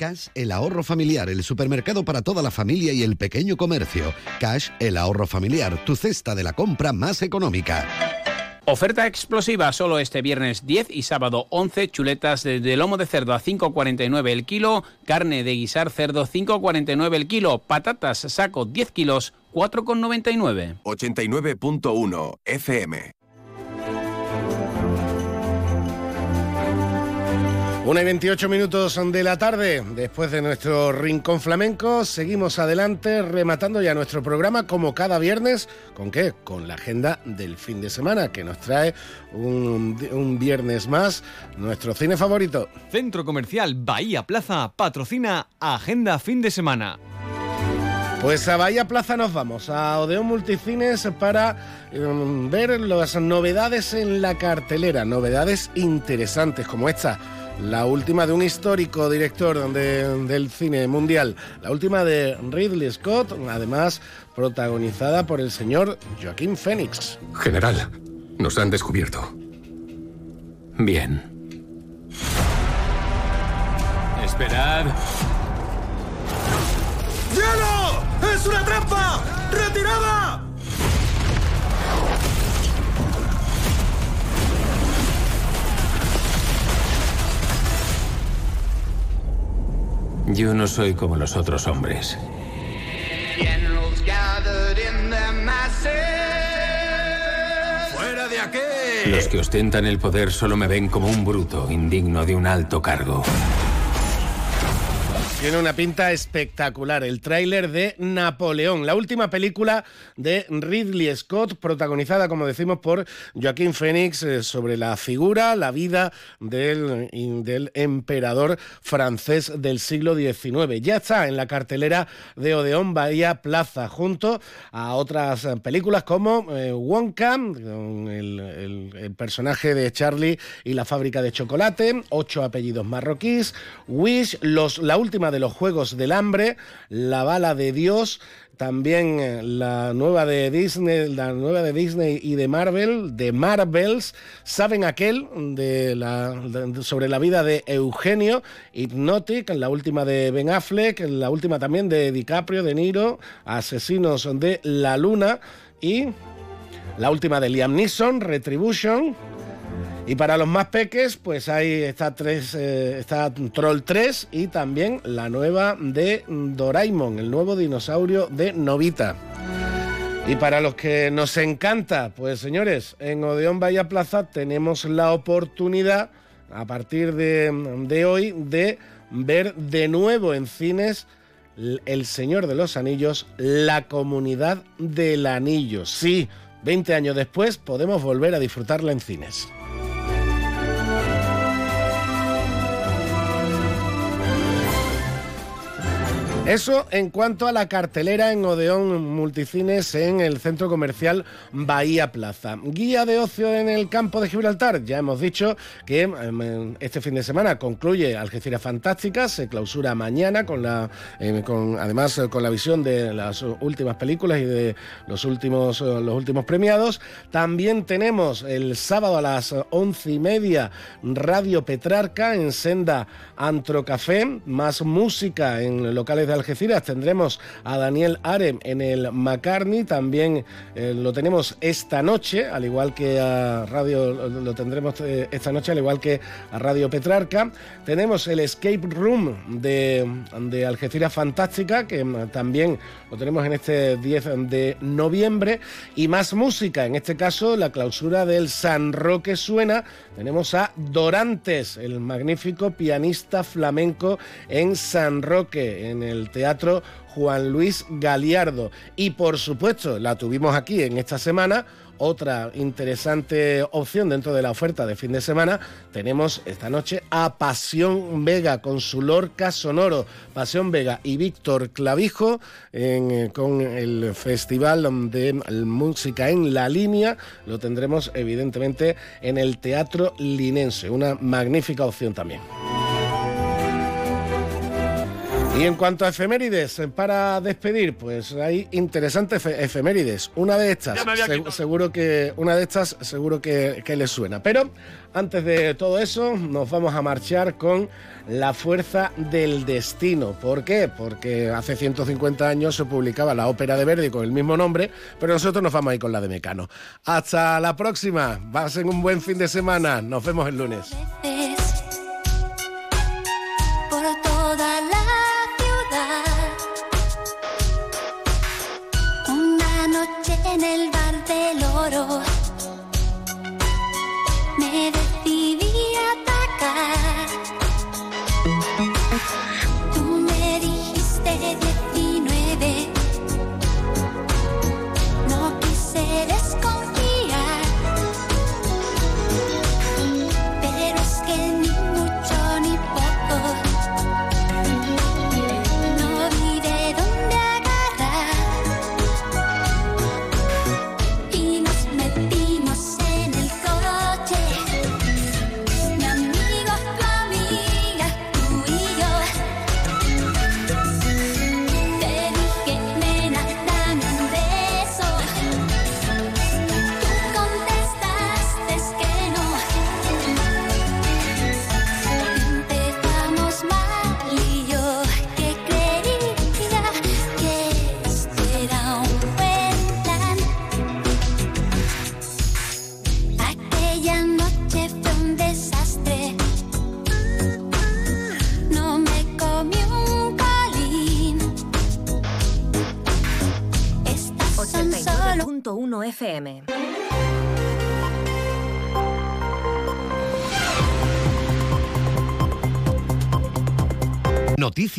Cash, el ahorro familiar, el supermercado para toda la familia y el pequeño comercio. Cash, el ahorro familiar, tu cesta de la compra más económica. Oferta explosiva solo este viernes 10 y sábado 11, chuletas de, de lomo de cerdo a 5,49 el kilo, carne de guisar cerdo 5,49 el kilo, patatas saco 10 kilos 4,99. 89.1 FM. Una y 28 minutos de la tarde, después de nuestro rincón flamenco, seguimos adelante rematando ya nuestro programa como cada viernes. ¿Con qué? Con la agenda del fin de semana que nos trae un, un viernes más nuestro cine favorito. Centro Comercial Bahía Plaza patrocina Agenda Fin de Semana. Pues a Bahía Plaza nos vamos, a Odeón Multicines para um, ver las novedades en la cartelera, novedades interesantes como esta. La última de un histórico director de- del cine mundial, la última de Ridley Scott, además protagonizada por el señor Joaquín Phoenix. General, nos han descubierto. Bien. Esperad. ¡Hielo! ¡Es una trampa! ¡Retirada! Yo no soy como los otros hombres. ¡Fuera de aquí! Los que ostentan el poder solo me ven como un bruto, indigno de un alto cargo. Tiene una pinta espectacular el tráiler de Napoleón, la última película de Ridley Scott, protagonizada, como decimos, por Joaquín Phoenix, eh, sobre la figura, la vida del, emperador francés del siglo XIX. Ya está en la cartelera de Odeón Bahía Plaza, junto a otras películas como eh, Wonka, con el, personaje de Charlie y la fábrica de chocolate, ocho apellidos marroquíes, Wish, la última de los Juegos del Hambre, La Bala de Dios, también eh, la nueva de Disney, la nueva de Disney y de Marvel, de Marvels, saben aquel de la, sobre la vida de Eugenio, Hypnotic, la última de Ben Affleck, la última también de DiCaprio, De Niro, Asesinos de la Luna y la última de Liam Neeson, Retribution. Y para los más peques, pues ahí está, tres, eh, Troll 3 y también la nueva de Doraemon, el nuevo dinosaurio de Novita. Y para los que nos encanta, pues señores, en Odeón Bahía Plaza tenemos la oportunidad, a partir de, de hoy, de ver de nuevo en cines El Señor de los Anillos, la comunidad del anillo. Sí, 20 años después podemos volver a disfrutarla en cines. Eso en cuanto a la cartelera en Odeón Multicines en el centro comercial Bahía Plaza. Guía de ocio en el campo de Gibraltar. Ya hemos dicho que em, este fin de semana concluye Algeciras Fantástica, se clausura mañana con la, em, además eh, con la visión de las últimas películas y de los últimos, eh, los últimos premiados. También tenemos el sábado a las once y media Radio Petrarca en Senda Antrocafé, más música en locales de Algeciras. Tendremos a Daniel Arem en el McCartney, también eh, lo tenemos esta noche, al igual que a Radio, lo, tendremos eh, esta noche, al igual que a Radio Petrarca. Tenemos el Escape Room de, de Algeciras Fantástica, que mm, también lo tenemos en este 10 de noviembre. Y más música, en este caso la clausura del San Roque Suena. Tenemos a Dorantes, el magnífico pianista flamenco en San Roque, en el Teatro Juan Luis Galiardo. Y por supuesto, la tuvimos aquí en esta semana otra interesante opción dentro de la oferta de fin de semana, tenemos esta noche a Pasión Vega con su Lorca Sonoro. Pasión Vega y Víctor Clavijo eh, con el Festival de Música en la Línea. Lo tendremos evidentemente en el Teatro Linense. Una magnífica opción también. Y en cuanto a efemérides, eh, para despedir, pues hay interesantes efemérides. Una de estas, seguro que una de estas seguro que, que les suena. Pero antes de todo eso, nos vamos a marchar con La Fuerza del Destino. ¿Por qué? Porque hace 150 años se publicaba la ópera de Verdi con el mismo nombre, pero nosotros nos vamos a ir con la de Mecano. Hasta la próxima. Pasen un buen fin de semana. Nos vemos el lunes.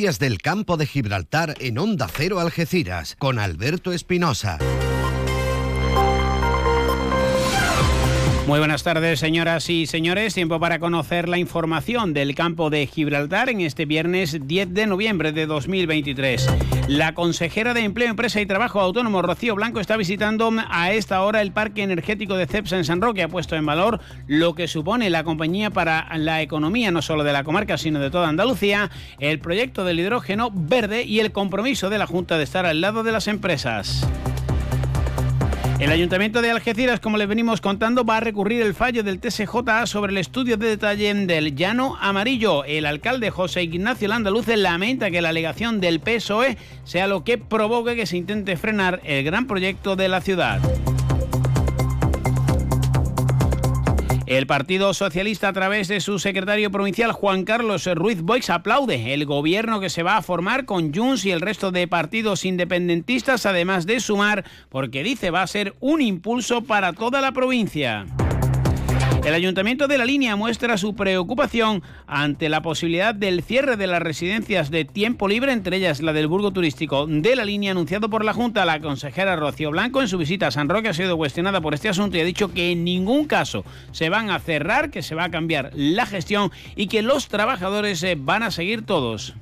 Del campo de Gibraltar en Onda Cero Algeciras con Alberto Espinosa. Muy buenas tardes, señoras y señores. Tiempo para conocer la información del campo de Gibraltar en este viernes 10 de noviembre de 2023. La consejera de Empleo, Empresa y Trabajo Autónomo, Rocío Blanco, está visitando a esta hora el parque energético de CEPSA en San Roque. Ha puesto en valor lo que supone la compañía para la economía, no solo de la comarca, sino de toda Andalucía, el proyecto del hidrógeno verde y el compromiso de la Junta de estar al lado de las empresas. El Ayuntamiento de Algeciras, como les venimos contando, va a recurrir el fallo del TSJA sobre el estudio de detalle del llano amarillo. El alcalde José Ignacio Landaluce lamenta que la alegación del PSOE sea lo que provoque que se intente frenar el gran proyecto de la ciudad. El Partido Socialista, a través de su secretario provincial Juan Carlos Ruiz Boix, aplaude el gobierno que se va a formar con Junts y el resto de partidos independentistas, además de sumar, porque dice va a ser un impulso para toda la provincia. El Ayuntamiento de la Línea muestra su preocupación ante la posibilidad del cierre de las residencias de tiempo libre, entre ellas la del Burgo Turístico de la Línea, anunciado por la Junta. La consejera Rocío Blanco en su visita a San Roque ha sido cuestionada por este asunto y ha dicho que en ningún caso se van a cerrar, que se va a cambiar la gestión y que los trabajadores eh, van a seguir todos.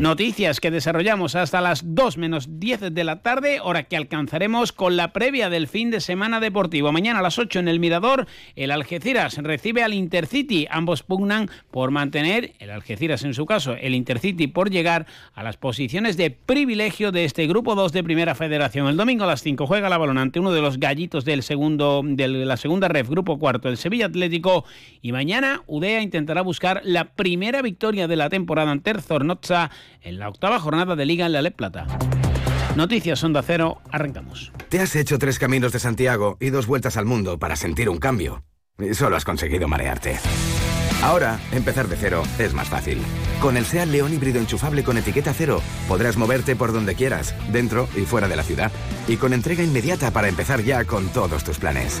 Noticias que desarrollamos hasta las 2 menos 10 de la tarde, hora que alcanzaremos con la previa del fin de semana deportivo. Mañana a las 8 en el Mirador, el Algeciras recibe al Intercity. Ambos pugnan por mantener, el Algeciras en su caso, el Intercity por llegar a las posiciones de privilegio de este grupo 2 de Primera Federación. El domingo a las 5 juega la balón ante uno de los gallitos del segundo, de la segunda ref, grupo cuarto, el Sevilla Atlético. Y mañana Udea intentará buscar la primera victoria de la temporada ante el Zornotza en la octava jornada de Liga en la Le Plata. Noticias Onda Cero, arrancamos. Te has hecho tres caminos de Santiago y dos vueltas al mundo para sentir un cambio. Y solo has conseguido marearte. Ahora, empezar de cero es más fácil. Con el SEAT León híbrido enchufable con etiqueta cero, podrás moverte por donde quieras, dentro y fuera de la ciudad. Y con entrega inmediata para empezar ya con todos tus planes.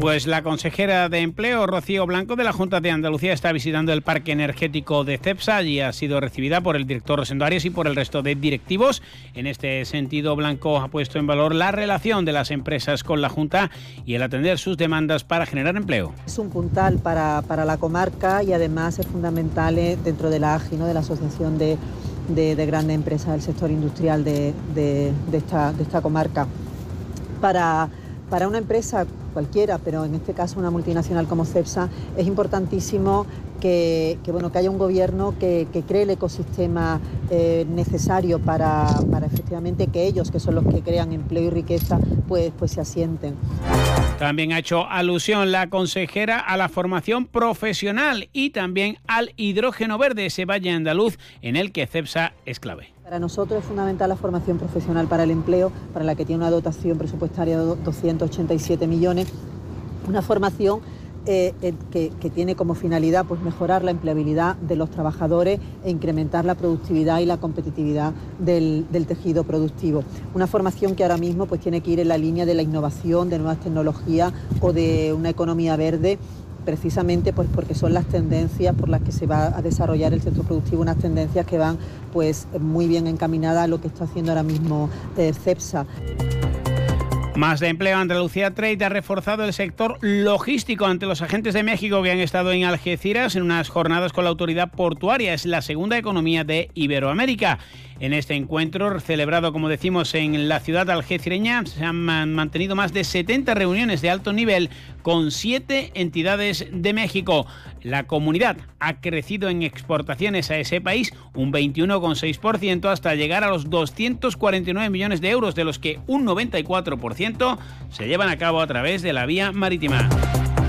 Pues la consejera de Empleo, Rocío Blanco, de la Junta de Andalucía, está visitando el parque energético de CEPSA y ha sido recibida por el director Rosendo Arias y por el resto de directivos. En este sentido, Blanco ha puesto en valor la relación de las empresas con la Junta y el atender sus demandas para generar empleo. Es un puntal para, para la comarca y además es fundamental eh, dentro de la AGI, de la Asociación de, de- de Grandes Empresas del Sector Industrial de, de- esta, esta comarca. Para, para una empresa cualquiera, pero en este caso una multinacional como CEPSA, es importantísimo que, bueno, que haya un gobierno que, que cree el ecosistema eh, necesario para, para efectivamente que ellos, que son los que crean empleo y riqueza, pues, pues se asienten. También ha hecho alusión la consejera a la formación profesional y también al hidrógeno verde, ese valle andaluz en el que CEPSA es clave. Para nosotros es fundamental la formación profesional para el empleo, para la que tiene una dotación presupuestaria de 287 millones, una formación eh, eh, que, tiene como finalidad pues, mejorar la empleabilidad de los trabajadores e incrementar la productividad y la competitividad del, del tejido productivo. Una formación que ahora mismo pues, tiene que ir en la línea de la innovación, de nuevas tecnologías o de una economía verde precisamente pues porque son las tendencias por las que se va a desarrollar el sector productivo, unas tendencias que van pues muy bien encaminadas a lo que está haciendo ahora mismo eh, CEPSA. Más de empleo, Andalucía Trade ha reforzado el sector logístico ante los agentes de México que han estado en Algeciras en unas jornadas con la autoridad portuaria. Es la segunda economía de Iberoamérica. En este encuentro, celebrado, como decimos, en la ciudad algecireña, se han man- mantenido más de 70 reuniones de alto nivel con siete entidades de México. La comunidad ha crecido en exportaciones a ese país un 21,6% hasta llegar a los 249 millones de euros, de los que un 94% se llevan a cabo a través de la vía marítima.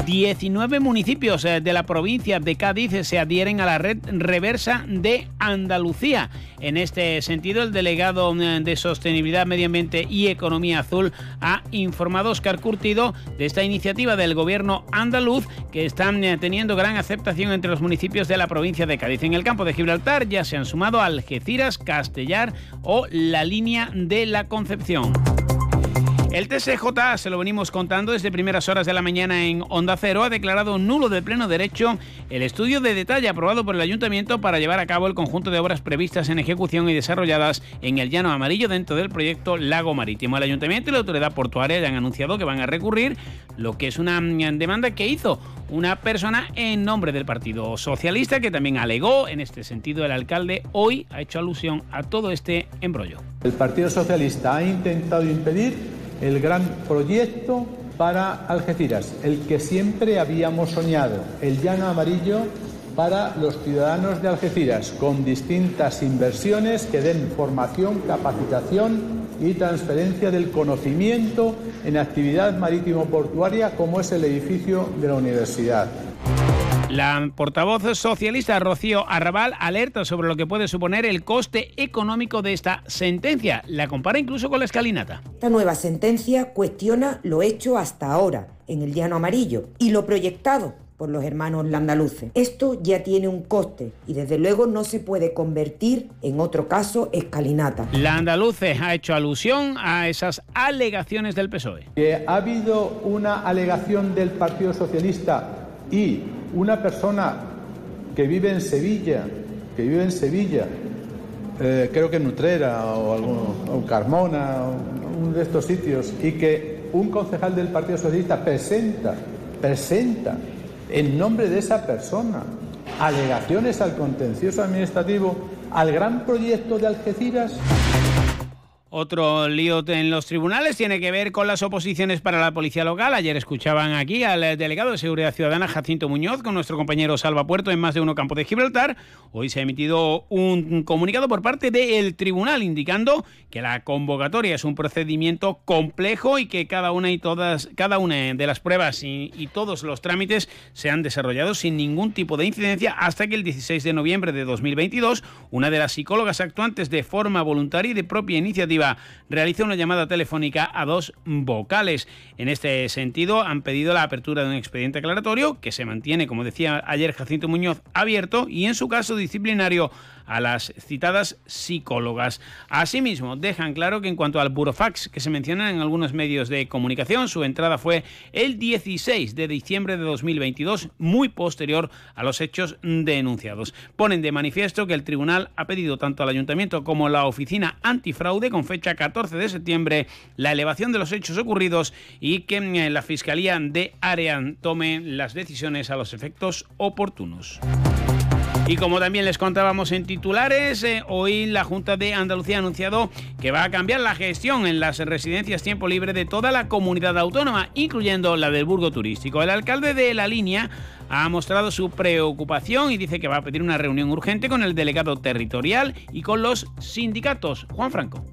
19 municipios eh, de la provincia de Cádiz se adhieren a la red reversa de Andalucía. En este sentido, el delegado eh, de Sostenibilidad, Medio Ambiente y Economía Azul ha informado a Oscar Curtido de esta iniciativa del gobierno andaluz que están eh, teniendo gran aceptación entre los municipios de la provincia de Cádiz. En el campo de Gibraltar ya se han sumado Algeciras, Castellar o la línea de la Concepción. El TSJ, se lo venimos contando desde primeras horas de la mañana en Onda Cero, ha declarado nulo de pleno derecho el estudio de detalle aprobado por el Ayuntamiento para llevar a cabo el conjunto de obras previstas en ejecución y desarrolladas en el Llano Amarillo dentro del proyecto Lago Marítimo. El Ayuntamiento y la Autoridad Portuaria ya han anunciado que van a recurrir lo que es una demanda que hizo una persona en nombre del Partido Socialista que también alegó en este sentido el alcalde hoy ha hecho alusión a todo este embrollo. El Partido Socialista ha intentado impedir el gran proyecto para Algeciras, el que siempre habíamos soñado, el llano amarillo para los ciudadanos de Algeciras, con distintas inversiones que den formación, capacitación y transferencia del conocimiento en actividad marítimo-portuaria como es el edificio de la universidad. La portavoz socialista Rocío Arrabal alerta sobre lo que puede suponer el coste económico de esta sentencia. La compara incluso con la escalinata. Esta nueva sentencia cuestiona lo hecho hasta ahora en el llano amarillo y lo proyectado por los hermanos landaluces. Esto ya tiene un coste y desde luego no se puede convertir en otro caso escalinata. La andaluce ha hecho alusión a esas alegaciones del PSOE. que ha habido una alegación del Partido Socialista y una persona que vive en Sevilla, que vive en Sevilla, eh, creo que en Nutrera o, algún- o Carmona, o uno de estos sitios, y que un concejal del Partido Socialista presenta, presenta en nombre de esa persona alegaciones al contencioso administrativo al gran proyecto de Algeciras? Otro lío en los tribunales tiene que ver con las oposiciones para la policía local. Ayer escuchaban aquí al delegado de Seguridad Ciudadana Jacinto Muñoz con nuestro compañero Salva Puerto en más de uno campo de Gibraltar. Hoy se ha emitido un comunicado por parte del tribunal indicando que la convocatoria es un procedimiento complejo y que cada una y todas cada una de las pruebas y, y todos los trámites se han desarrollado sin ningún tipo de incidencia hasta que el 16 de noviembre de 2022 una de las psicólogas actuantes de forma voluntaria y de propia iniciativa realiza una llamada telefónica a dos vocales. En este sentido, han pedido la apertura de un expediente aclaratorio que se mantiene, como decía ayer Jacinto Muñoz, abierto y en su caso disciplinario a las citadas psicólogas. Asimismo, dejan claro que en cuanto al burofax que se menciona en algunos medios de comunicación, su entrada fue el 16 de diciembre de 2022, muy posterior a los hechos denunciados. Ponen de manifiesto que el tribunal ha pedido tanto al ayuntamiento como a la oficina antifraude con fecha 14 de septiembre la elevación de los hechos ocurridos y que eh, la Fiscalía de Arean tome las decisiones a los efectos oportunos. Y como también les contábamos en titulares, eh, hoy la Junta de Andalucía ha anunciado que va a cambiar la gestión en las residencias tiempo libre de toda la comunidad autónoma, incluyendo la del Burgo Turístico. El alcalde de la línea ha mostrado su preocupación y dice que va a pedir una reunión urgente con el delegado territorial y con los sindicatos. Juan Franco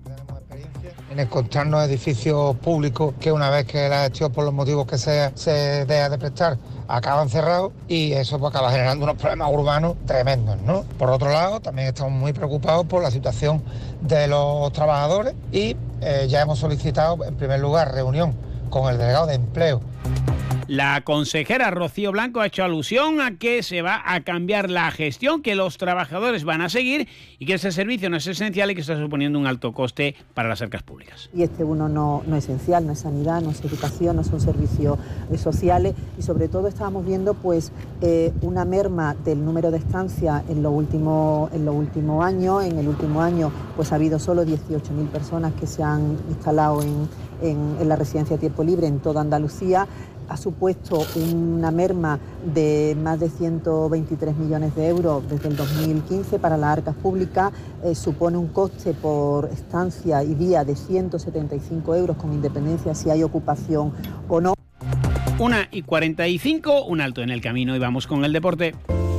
encontrarnos edificios públicos que una vez que la gestión por los motivos que sea se deja de prestar acaban cerrados y eso pues, acaba generando unos problemas urbanos tremendos, ¿no? Por otro lado, también estamos muy preocupados por la situación de los trabajadores y eh, ya hemos solicitado en primer lugar reunión con el delegado de empleo la consejera Rocío Blanco ha hecho alusión a que se va a cambiar la gestión, que los trabajadores van a seguir y que ese servicio no es esencial y que está suponiendo un alto coste para las arcas públicas. Y este uno no, no es esencial, no es sanidad, no es educación, no son servicios eh, sociales y sobre todo estábamos viendo pues eh, una merma del número de estancias en los últimos en los años. En el último año pues ha habido solo 18.000 personas que se han instalado en, en, en la residencia de tiempo libre en toda Andalucía ha supuesto una merma de más de 123 millones de euros desde el 2015 para las arcas públicas, eh, supone un coste por estancia y día de 175 euros con independencia si hay ocupación o no. Una y 45, un alto en el camino y vamos con el deporte.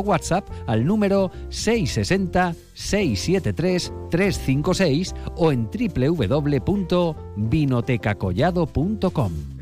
WhatsApp al número 660 673 356 o en www.vinotecacollado.com.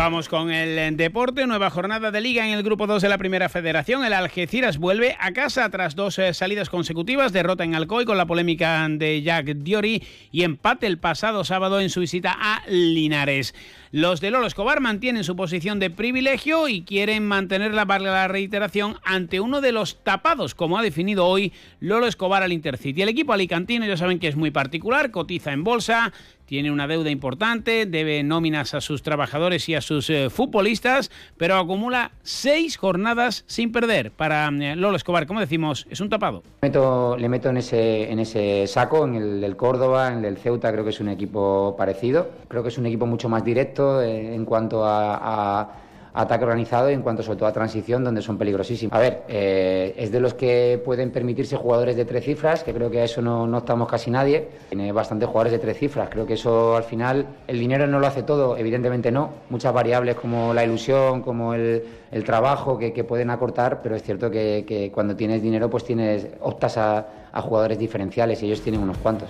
Vamos con el deporte, nueva jornada de liga en el grupo 2 de la Primera Federación. El Algeciras vuelve a casa tras dos eh, salidas consecutivas, derrota en Alcoy con la polémica de Jack Diori y empate el pasado sábado en su visita a Linares. Los de Lolo Escobar mantienen su posición de privilegio y quieren mantenerla para la reiteración ante uno de los tapados, como ha definido hoy Lolo Escobar al Intercity. El equipo alicantino ya saben que es muy particular, cotiza en bolsa, tiene una deuda importante, debe nóminas a sus trabajadores y a sus eh, futbolistas, pero acumula seis jornadas sin perder. Para eh, Lolo Escobar, como decimos, es un tapado. Le meto, en, ese, en ese saco, en el del Córdoba, en el del Ceuta, creo que es un equipo parecido. Creo que es un equipo mucho más directo eh, en cuanto a, ataque organizado y en cuanto sobre todo a transición, donde son peligrosísimos. A ver, eh, es de los que pueden permitirse jugadores de tres cifras, que creo que a eso no, no estamos casi nadie. Tiene bastantes jugadores de tres cifras. Creo que eso al final, el dinero no lo hace todo, evidentemente no. Muchas variables como la ilusión, como el, el trabajo que, que, pueden acortar, pero es cierto que, que, cuando tienes dinero, pues tienes, optas a, a jugadores diferenciales y ellos tienen unos cuantos.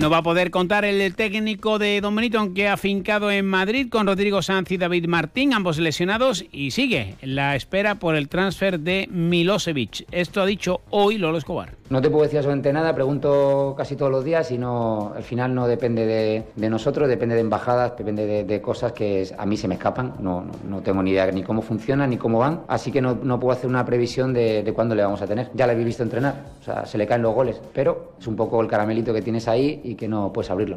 No va a poder contar el técnico de Don Benito, aunque ha fincado en Madrid con Rodrigo Sanz y David Martín, ambos lesionados, y sigue la espera por el transfer de Milosevic. Esto ha dicho hoy Lolo Escobar. No te puedo decir absolutamente nada, pregunto casi todos los días y no, al final no depende de, nosotros, depende de embajadas, depende de, cosas que a mí se me escapan. No, no, tengo ni idea ni cómo funcionan ni cómo van, así que no, no puedo hacer una previsión de, de cuándo le vamos a tener. Ya la habéis visto entrenar, o sea, se le caen los goles, pero es un poco el caramelito que tienes ahí y que no puedes abrirlo.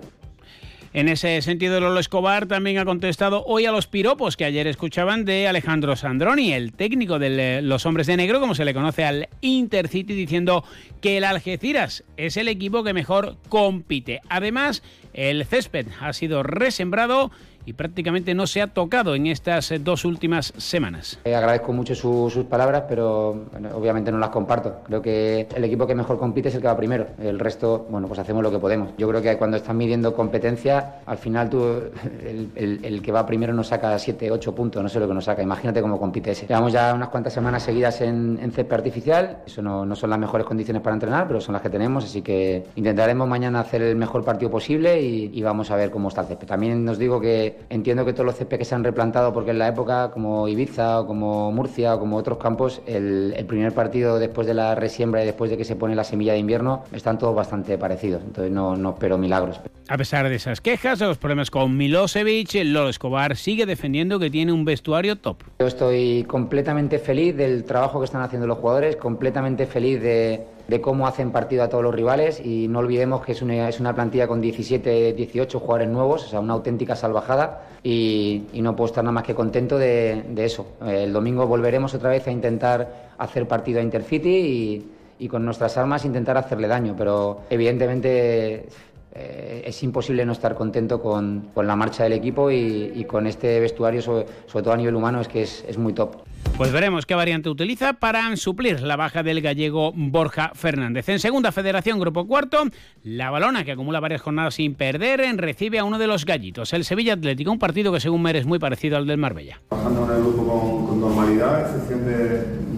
En ese sentido, Lolo Escobar también ha contestado hoy a los piropos que ayer escuchaban de Alejandro Sandroni, el técnico de los hombres de negro, como se le conoce al Intercity, diciendo que el Algeciras es el equipo que mejor compite. Además, el césped ha sido resembrado y prácticamente no se ha tocado en estas eh, dos últimas semanas. Eh, agradezco mucho su- sus palabras, pero obviamente no las comparto. Creo que el equipo que mejor compite es el que va primero. El resto, bueno, pues hacemos lo que podemos. Yo creo que cuando estás midiendo competencia, al final tú, el, que va primero nos saca 7, 8 puntos, no sé lo que nos saca. Imagínate cómo compite ese. Llevamos ya unas cuantas semanas seguidas en, en césped artificial. Eso no, no son las mejores condiciones para entrenar, pero son las que tenemos, así que intentaremos mañana hacer el mejor partido posible y, y vamos a ver cómo está el césped. También os digo que entiendo que todos los césped que se han replantado, porque en la época, como Ibiza o como Murcia o como otros campos, el, el primer partido después de la resiembra y después de que se pone la semilla de invierno, están todos bastante parecidos. Entonces no, no espero milagros. A pesar de esas quejas, de los problemas con Milosevic, Lolo Escobar sigue defendiendo que tiene un vestuario top. Yo estoy completamente feliz del trabajo que están haciendo los jugadores, completamente feliz de, de cómo hacen partido a todos los rivales y no olvidemos que es una, es una plantilla con 17, 18 jugadores nuevos, o sea, una auténtica salvajada y, no puedo estar nada más que contento de, eso. El domingo volveremos otra vez a intentar hacer partido a Intercity y con nuestras armas intentar hacerle daño, pero evidentemente eh, es imposible no estar contento con, con la marcha del equipo y, y con este vestuario, sobre, sobre todo a nivel humano, es que es, es muy top. Pues veremos qué variante utiliza para suplir la baja del gallego Borja Fernández. En segunda federación, grupo cuarto, la balona, que acumula varias jornadas sin perder, recibe a uno de los gallitos, el Sevilla Atlético, un partido que según Mer es muy parecido al del Marbella. Trabajando en el grupo con, con normalidad, a excepción de,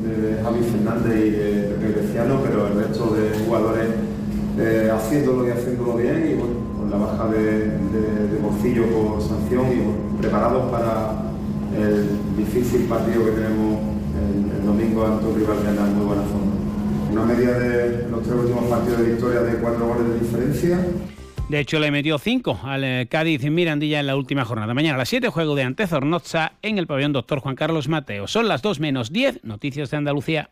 de Javi Fernández y de Pepe Greciano, pero el resto de jugadores eh, haciéndolo y haciéndolo bien y bueno, con la baja de, de, de por sanción y bueno, preparados para el difícil partido que tenemos el, el domingo ante un rival que anda en muy buena forma. Una media de los tres últimos partidos de victoria de cuatro goles de diferencia. De hecho, le metió 5 al eh, Cádiz Mirandilla en la última jornada. Mañana a las 7, juego de ante Zornoza en el pabellón Doctor Juan Carlos Mateo. Son las 2 menos 10, noticias de Andalucía.